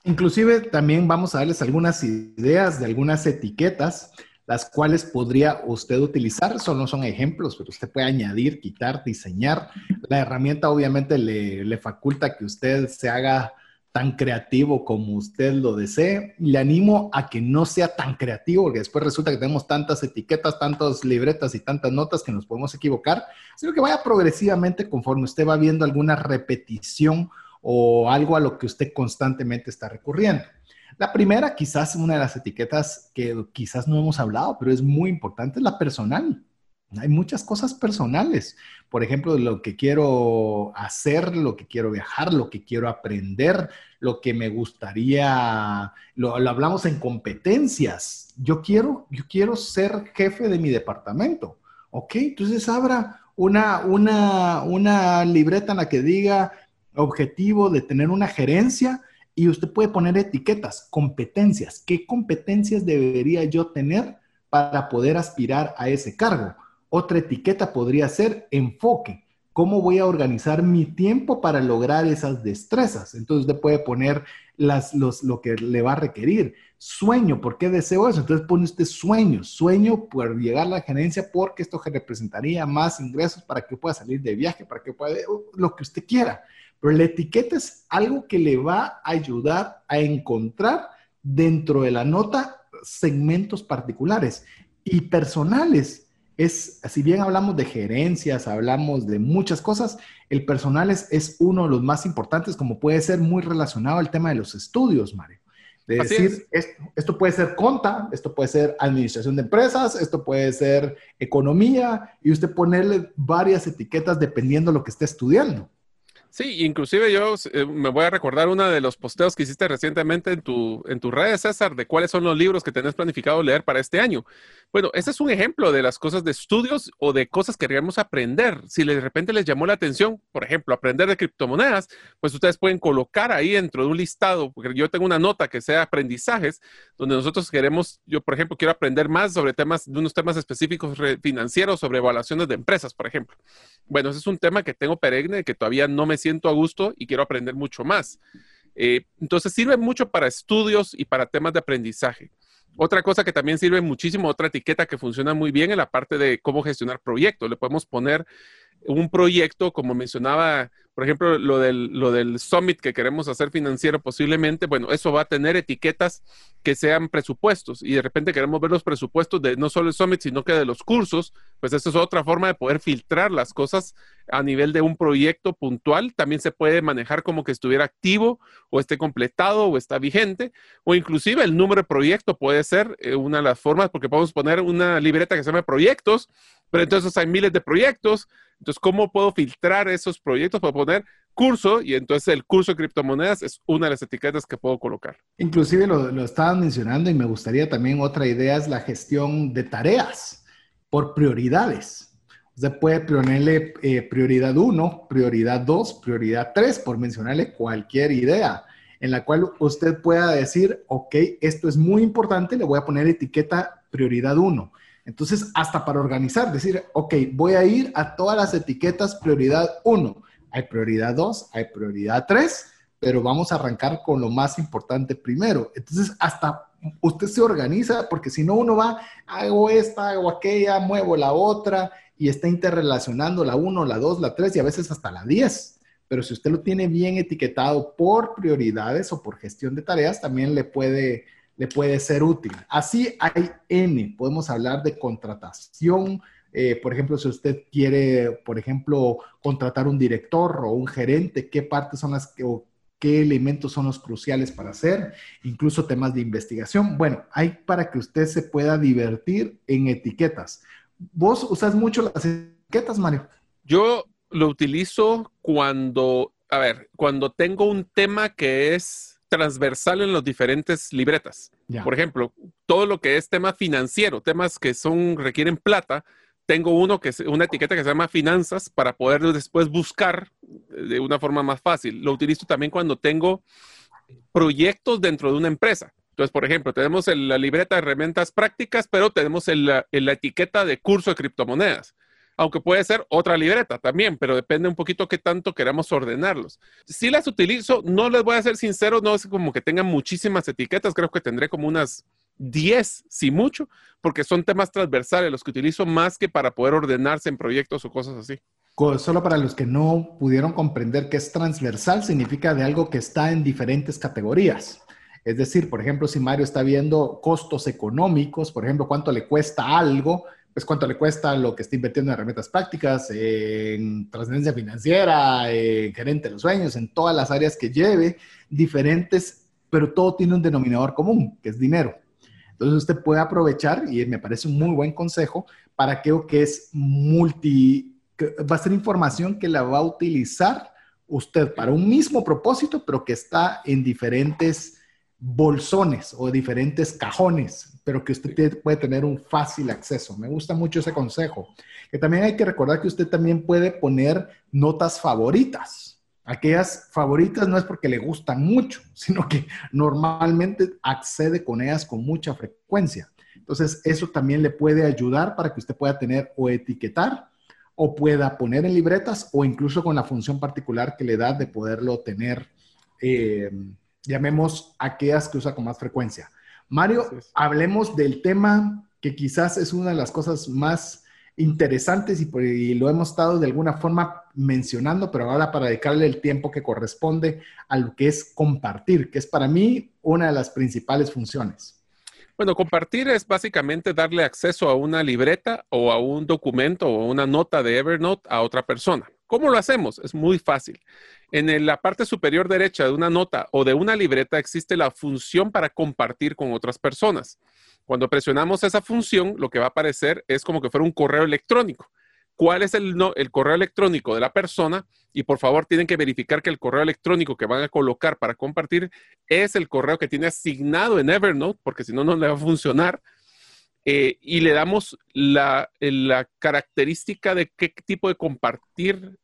Inclusive también vamos a darles algunas ideas de algunas etiquetas las cuales podría usted utilizar. Solo son ejemplos, pero usted puede añadir, quitar, diseñar. La herramienta obviamente le, le faculta que usted se haga tan creativo como usted lo desee. Le animo a que no sea tan creativo, porque después resulta que tenemos tantas etiquetas, tantas libretas y tantas notas que nos podemos equivocar, sino que vaya progresivamente conforme usted va viendo alguna repetición o algo a lo que usted constantemente está recurriendo. La primera, quizás una de las etiquetas que quizás no hemos hablado, pero es muy importante, es la personal. Hay muchas cosas personales. Por ejemplo, lo que quiero hacer, lo que quiero viajar, lo que quiero aprender, lo que me gustaría, lo, hablamos en competencias. Yo quiero, yo quiero ser jefe de mi departamento. Ok, entonces abra una, una, una libreta en la que diga objetivo de tener una gerencia y usted puede poner etiquetas, competencias. ¿Qué competencias debería yo tener para poder aspirar a ese cargo? Otra etiqueta podría ser enfoque. ¿Cómo voy a organizar mi tiempo para lograr esas destrezas? Entonces usted puede poner las, los, lo que le va a requerir. Sueño, ¿por qué deseo eso? Entonces pone usted sueño, sueño por llegar a la gerencia porque esto representaría más ingresos para que pueda salir de viaje, para que pueda, lo que usted quiera. Pero la etiqueta es algo que le va a ayudar a encontrar dentro de la nota segmentos particulares y personales. Es, si bien hablamos de gerencias, hablamos de muchas cosas, el personal es, uno de los más importantes, como puede ser muy relacionado al tema de los estudios, Mario. De decir, esto, esto, puede ser conta, esto puede ser administración de empresas, esto puede ser economía, y usted ponerle varias etiquetas dependiendo de lo que esté estudiando. Sí, inclusive yo eh, me voy a recordar uno de los posteos que hiciste recientemente en, tu, en tus redes, César, de cuáles son los libros que tenés planificado leer para este año. Bueno, ese es un ejemplo de las cosas de estudios o de cosas que queremos aprender. Si de repente les llamó la atención, por ejemplo, aprender de criptomonedas, pues ustedes pueden colocar ahí dentro de un listado, porque yo tengo una nota que sea aprendizajes, donde nosotros queremos, yo por ejemplo, quiero aprender más sobre temas, de unos temas específicos financieros, sobre evaluaciones de empresas, por ejemplo. Bueno, ese es un tema que tengo perenne, que todavía no me siento a gusto y quiero aprender mucho más. Eh, entonces sirve mucho para estudios y para temas de aprendizaje. Otra cosa que también sirve muchísimo, otra etiqueta que funciona muy bien en la parte de cómo gestionar proyectos. Le podemos poner un proyecto, como mencionaba por ejemplo, lo del, lo del summit que queremos hacer financiero posiblemente, bueno, eso va a tener etiquetas que sean presupuestos y de repente queremos ver los presupuestos de no solo el summit, sino que de los cursos, pues eso es otra forma de poder filtrar las cosas a nivel de un proyecto puntual. También se puede manejar como que estuviera activo o esté completado o está vigente o inclusive el número de proyecto puede ser eh, una de las formas porque podemos poner una libreta que se llama proyectos, pero entonces hay miles de proyectos. Entonces, ¿cómo puedo filtrar esos proyectos? Puedo poner curso y entonces el curso de criptomonedas es una de las etiquetas que puedo colocar. Inclusive lo, lo estaban mencionando y me gustaría también otra idea es la gestión de tareas por prioridades. Usted puede ponerle eh, prioridad 1, prioridad 2, prioridad 3, por mencionarle cualquier idea en la cual usted pueda decir, ok, esto es muy importante, le voy a poner etiqueta prioridad 1 entonces, hasta para organizar, decir, ok, voy a ir a todas las etiquetas prioridad 1. Hay prioridad 2, hay prioridad 3, pero vamos a arrancar con lo más importante primero. Entonces, hasta usted se organiza, porque si no uno va, hago esta, hago aquella, muevo la otra y está interrelacionando la 1, la 2, la 3 y a veces hasta la 10. Pero si usted lo tiene bien etiquetado por prioridades o por gestión de tareas, también le puede le puede ser útil. Así hay N. Podemos hablar de contratación. Eh, por ejemplo, si usted quiere, por ejemplo, contratar un director o un gerente, qué partes son las que, o qué elementos son los cruciales para hacer, incluso temas de investigación. Bueno, hay para que usted se pueda divertir en etiquetas. ¿Vos usas mucho las etiquetas, Mario? Yo lo utilizo cuando, a ver, cuando tengo un tema que es transversal en las diferentes libretas. Por ejemplo, todo lo que es tema financiero, temas que son requieren plata, tengo uno que es una etiqueta que se llama finanzas para poder después buscar de una forma más fácil. Lo utilizo también cuando tengo proyectos dentro de una empresa. Entonces, por ejemplo, tenemos la libreta de herramientas prácticas, pero tenemos la etiqueta de curso de criptomonedas aunque puede ser otra libreta también, pero depende un poquito qué tanto queramos ordenarlos. Si las utilizo, no les voy a ser sincero, no es como que tengan muchísimas etiquetas, creo que tendré como unas 10, si mucho, porque son temas transversales los que utilizo más que para poder ordenarse en proyectos o cosas así. Solo para los que no pudieron comprender que es transversal, significa de algo que está en diferentes categorías. Es decir, por ejemplo, si Mario está viendo costos económicos, por ejemplo, cuánto le cuesta algo, pues cuánto le cuesta lo que está invirtiendo en herramientas prácticas, en trascendencia financiera, en gerente de los sueños, en todas las áreas que lleve, diferentes, pero todo tiene un denominador común, que es dinero. Entonces usted puede aprovechar, y me parece un muy buen consejo, para que, que es multi, va a ser información que la va a utilizar usted para un mismo propósito, pero que está en diferentes bolsones o diferentes cajones, pero que usted puede tener un fácil acceso. Me gusta mucho ese consejo. Que también hay que recordar que usted también puede poner notas favoritas. Aquellas favoritas no es porque le gustan mucho, [LAUGHS] sino que normalmente accede con ellas con mucha frecuencia. Entonces, eso también le puede ayudar para que usted pueda tener o etiquetar o pueda poner en libretas o incluso con la función particular que le da de poderlo tener eh, llamemos aquellas que usa con más frecuencia. Mario, hablemos del tema que quizás es una de las cosas más interesantes y, lo hemos estado de alguna forma mencionando, pero ahora para dedicarle el tiempo que corresponde a lo que es compartir, que es para mí una de las principales funciones. Bueno, compartir es básicamente darle acceso a una libreta o a un documento o una nota de Evernote a otra persona. ¿Cómo lo hacemos? Es muy fácil. En la parte superior derecha de una nota o de una libreta existe la función para compartir con otras personas. Cuando presionamos esa función, lo que va a aparecer es como que fuera un correo electrónico. ¿Cuál es el, correo electrónico de la persona? Y por favor, tienen que verificar que el correo electrónico que van a colocar para compartir es el correo que tiene asignado en Evernote, porque si no, no le va a funcionar eh, y le damos la característica de qué tipo de compartir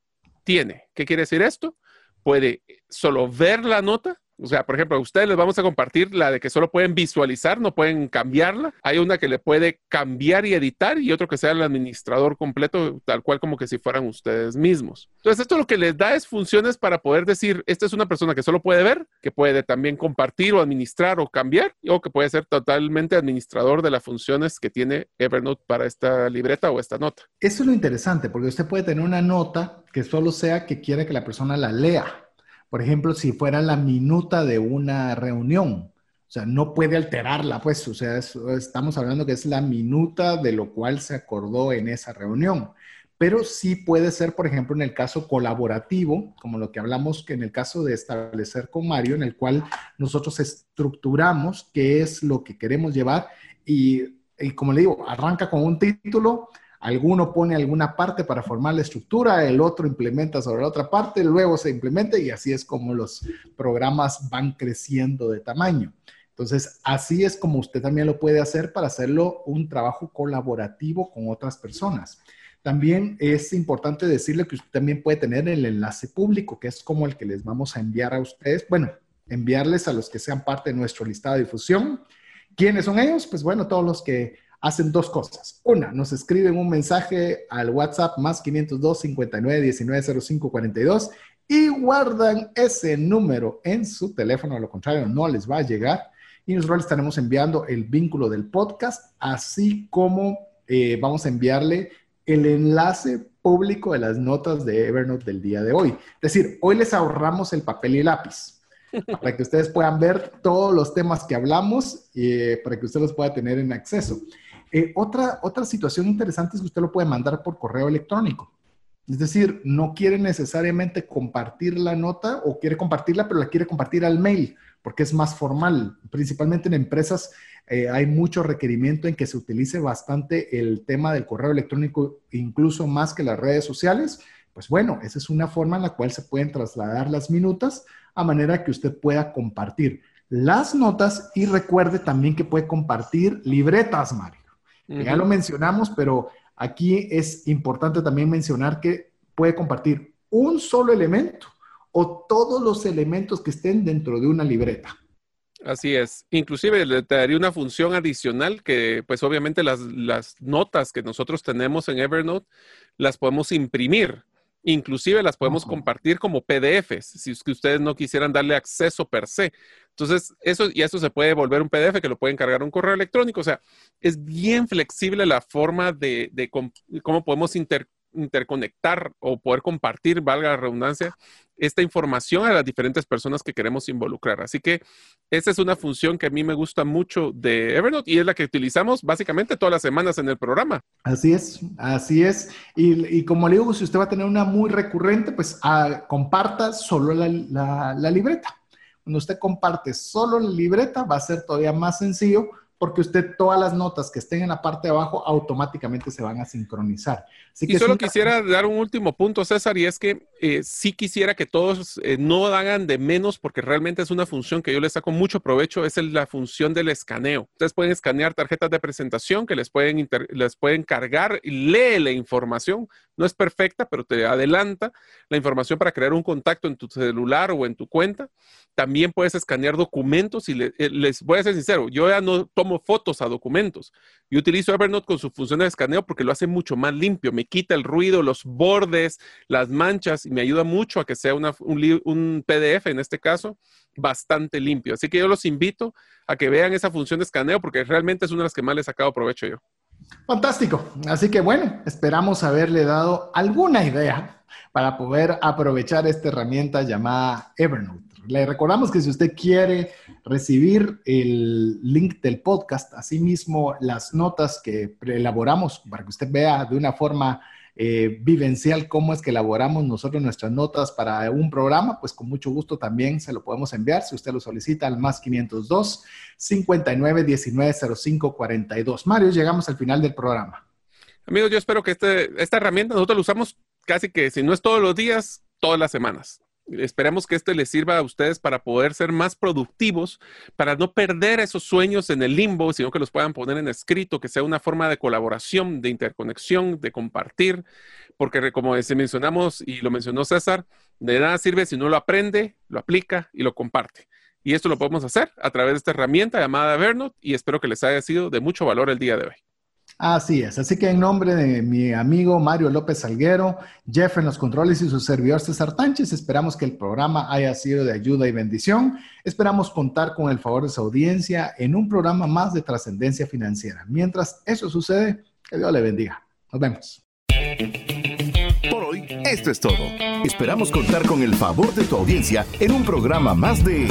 tiene. ¿Qué quiere decir esto? Puede solo ver la nota o sea, por ejemplo, a ustedes les vamos a compartir la de que solo pueden visualizar, no pueden cambiarla. Hay una que le puede cambiar y editar y otro que sea el administrador completo, tal cual como que si fueran ustedes mismos. Entonces, esto lo que les da es funciones para poder decir, esta es una persona que solo puede ver, que puede también compartir o administrar o cambiar, o que puede ser totalmente administrador de las funciones que tiene Evernote para esta libreta o esta nota. Eso es lo interesante, porque usted puede tener una nota que solo sea que quiera que la persona la lea por ejemplo, si fuera la minuta de una reunión. O sea, no puede alterarla, pues, o sea, estamos hablando que es la minuta de lo cual se acordó en esa reunión. Pero sí puede ser, por ejemplo, en el caso colaborativo, como lo que hablamos que en el caso de establecer con Mario, en el cual nosotros estructuramos qué es lo que queremos llevar y, y como le digo, arranca con un título, Alguno pone alguna parte para formar la estructura, el otro implementa sobre la otra parte, luego se implementa y así es como los programas van creciendo de tamaño. Entonces, así es como usted también lo puede hacer para hacerlo un trabajo colaborativo con otras personas. También es importante decirle que usted también puede tener el enlace público, que es como el que les vamos a enviar a ustedes, bueno, enviarles a los que sean parte de nuestro listado de difusión. ¿Quiénes son ellos? Pues bueno, todos los que hacen dos cosas. Una, nos escriben un mensaje al WhatsApp más 502 59 19 05 42 y guardan ese número en su teléfono, a lo contrario, no les va a llegar. Y nosotros les estaremos enviando el vínculo del podcast, así como eh, vamos a enviarle el enlace público de las notas de Evernote del día de hoy. Es decir, hoy les ahorramos el papel y lápiz para que ustedes puedan ver todos los temas que hablamos y eh, para que ustedes los puedan tener en acceso. Eh, otra, otra situación interesante es que usted lo puede mandar por correo electrónico. Es decir, no quiere necesariamente compartir la nota o quiere compartirla, pero la quiere compartir al mail porque es más formal. Principalmente en empresas eh, hay mucho requerimiento en que se utilice bastante el tema del correo electrónico, incluso más que las redes sociales. Pues bueno, esa es una forma en la cual se pueden trasladar las minutas a manera que usted pueda compartir las notas y recuerde también que puede compartir libretas, Ya lo mencionamos, pero aquí es importante también mencionar que puede compartir un solo elemento o todos los elementos que estén dentro de una libreta. Así es. Inclusive le daría una función adicional que pues obviamente las, las notas que nosotros tenemos en Evernote las podemos imprimir. Inclusive las podemos compartir como PDFs, si es que ustedes no quisieran darle acceso per se. Entonces, eso y eso se puede volver un PDF que lo pueden cargar un correo electrónico. O sea, es bien flexible la forma de, de cómo podemos inter, interconectar o poder compartir, valga la redundancia, esta información a las diferentes personas que queremos involucrar. Así que esa es una función que a mí me gusta mucho de Evernote y es la que utilizamos básicamente todas las semanas en el programa. Así es, así es. Y, como le digo, si usted va a tener una muy recurrente, pues ah, comparta solo la libreta. Cuando usted comparte solo la libreta, va a ser todavía más sencillo porque usted todas las notas que estén en la parte de abajo automáticamente se van a sincronizar. y solo quisiera dar un último punto, César, y es que eh, sí quisiera que todos eh, no hagan de menos porque realmente es una función que yo le saco mucho provecho, es la función del escaneo. Ustedes pueden escanear tarjetas de presentación que les pueden, les pueden cargar y lee la información. No es perfecta, pero te adelanta la información para crear un contacto en tu celular o en tu cuenta. También puedes escanear documentos y eh, les voy a ser sincero, yo ya no tomo fotos a documentos. Yo utilizo Evernote con su función de escaneo porque lo hace mucho más limpio, me quita el ruido, los bordes, las manchas y me ayuda mucho a que sea un, PDF en este caso bastante limpio. Así que yo los invito a que vean esa función de escaneo porque realmente es una de las que más les he sacado provecho yo. Fantástico. Así que bueno, esperamos haberle dado alguna idea para poder aprovechar esta herramienta llamada Evernote. Le recordamos que si usted quiere recibir el link del podcast, asimismo las notas que elaboramos para que usted vea de una forma eh, vivencial cómo es que elaboramos nosotros nuestras notas para un programa, pues con mucho gusto también se lo podemos enviar si usted lo solicita al más 502 59 19 05 42. Mario, llegamos al final del programa. Amigos, yo espero que este, esta herramienta nosotros la usamos casi que si no es todos los días, todas las semanas Esperemos que este les sirva a ustedes para poder ser más productivos, para no perder esos sueños en el limbo, sino que los puedan poner en escrito, que sea una forma de colaboración, de interconexión, de compartir, porque como mencionamos y lo mencionó César, de nada sirve si no lo aprende, lo aplica y lo comparte. Y esto lo podemos hacer a través de esta herramienta llamada Evernote y espero que les haya sido de mucho valor el día de hoy. Así es, así que en nombre de mi amigo Mario López Salguero, Jeff en los controles y su servidor César Tánchez, esperamos que el programa haya sido de ayuda y bendición. Esperamos contar con el favor de su audiencia en un programa más de trascendencia financiera. Mientras eso sucede, que Dios le bendiga. Nos vemos. Por hoy, esto es todo. Esperamos contar con el favor de tu audiencia en un programa más de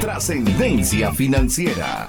trascendencia financiera.